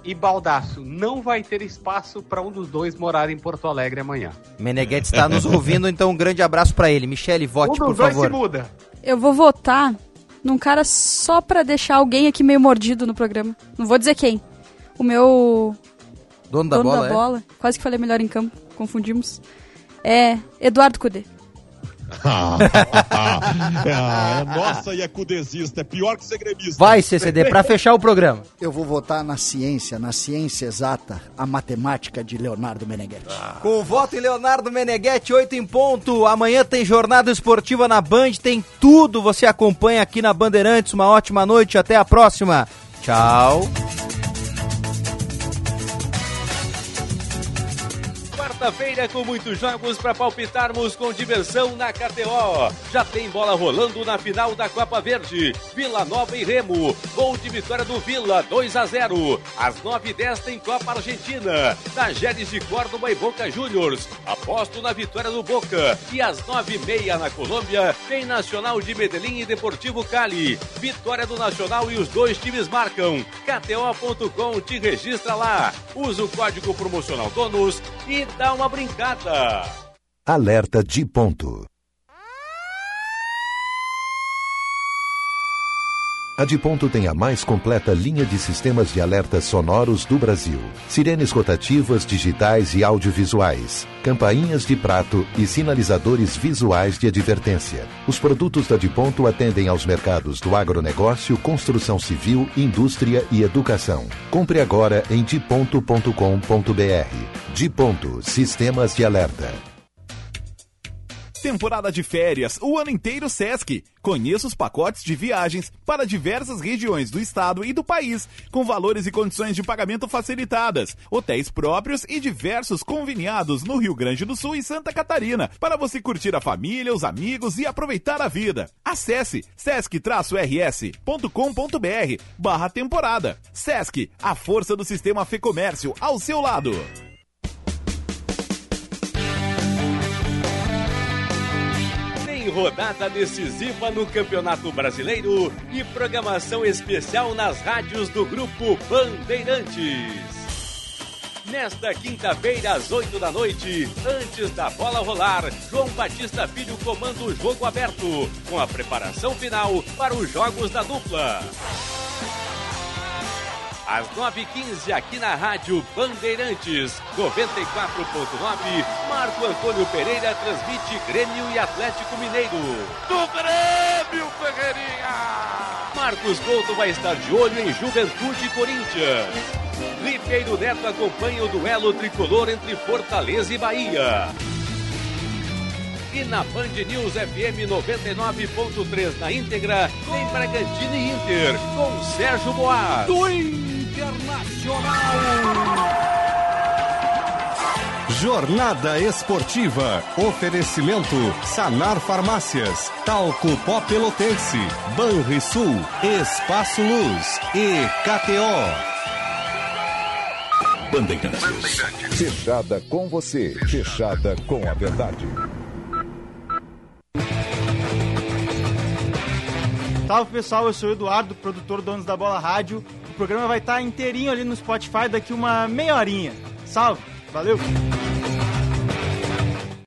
e Baldaço não vai ter espaço para um dos dois morar em Porto Alegre amanhã. Meneghetti está nos ouvindo, então um grande abraço pra ele. Michele, um vote, dos por dois favor. se muda. Eu vou votar num cara só pra deixar alguém aqui meio mordido no programa. Não vou dizer quem. O meu Dono da dono bola, da é? bola, quase que falei melhor em campo, confundimos. É Eduardo Cudê. Ah, é, é nossa e é cudesista, é pior que ser gremista. Vai, CCD, pra fechar o programa. Eu vou votar na ciência, na ciência exata, a matemática de Leonardo Meneghetti. Com o voto em Leonardo Meneghetti, 8 em ponto. Amanhã tem jornada esportiva na Band, tem tudo. Você acompanha aqui na Bandeirantes. Uma ótima noite, até a próxima. Tchau. Quarta-feira com muitos jogos para palpitarmos com diversão na KTO. Já tem bola rolando na final da Copa Verde. Vila Nova e Remo. Gol de vitória do Vila, 2 a 0. Às 9h10 tem Copa Argentina. Tajeres de Córdoba e Boca Juniors. Aposto na vitória do Boca. E às 9h30 na Colômbia tem Nacional de Medellín e Deportivo Cali. Vitória do Nacional e os dois times marcam. KTO.com te registra lá. Usa o código promocional DONOS e dá uma brincada. Alerta de ponto. A de ponto tem a mais completa linha de sistemas de alertas sonoros do Brasil. Sirenes rotativas, digitais e audiovisuais, campainhas de prato e sinalizadores visuais de advertência. Os produtos da de ponto atendem aos mercados do agronegócio, construção civil, indústria e educação. Compre agora em diponto.com.br. De ponto, sistemas de alerta. Temporada de férias, o ano inteiro Sesc. Conheça os pacotes de viagens para diversas regiões do estado e do país, com valores e condições de pagamento facilitadas, hotéis próprios e diversos conveniados no Rio Grande do Sul e Santa Catarina, para você curtir a família, os amigos e aproveitar a vida. Acesse sesc-rs.com.br barra temporada. Sesc, a força do sistema Fê Comércio ao seu lado. Rodada decisiva no Campeonato Brasileiro e programação especial nas rádios do Grupo Bandeirantes. Nesta quinta-feira, às 8 da noite, antes da bola rolar, João Batista Filho comanda o jogo aberto, com a preparação final para os jogos da dupla. Às 9h15, aqui na Rádio Bandeirantes, 94.9, Marco Antônio Pereira transmite Grêmio e Atlético Mineiro. Do Grêmio, Ferreirinha! Marcos Couto vai estar de olho em Juventude e Corinthians. Ribeiro Neto acompanha o duelo tricolor entre Fortaleza e Bahia. E na Band News FM 99.3 na íntegra, tem Bragantino e Inter, com Sérgio Boas. Do Internacional. Jornada Esportiva. Oferecimento Sanar Farmácias, Talco Pó Pelotense, Banrisul, Espaço Luz e KTO. Bandeirantes. Fechada com você, fechada com a verdade. Salve pessoal, eu sou o Eduardo, produtor do Donos da Bola Rádio. O programa vai estar inteirinho ali no Spotify daqui uma meia horinha. Salve, valeu!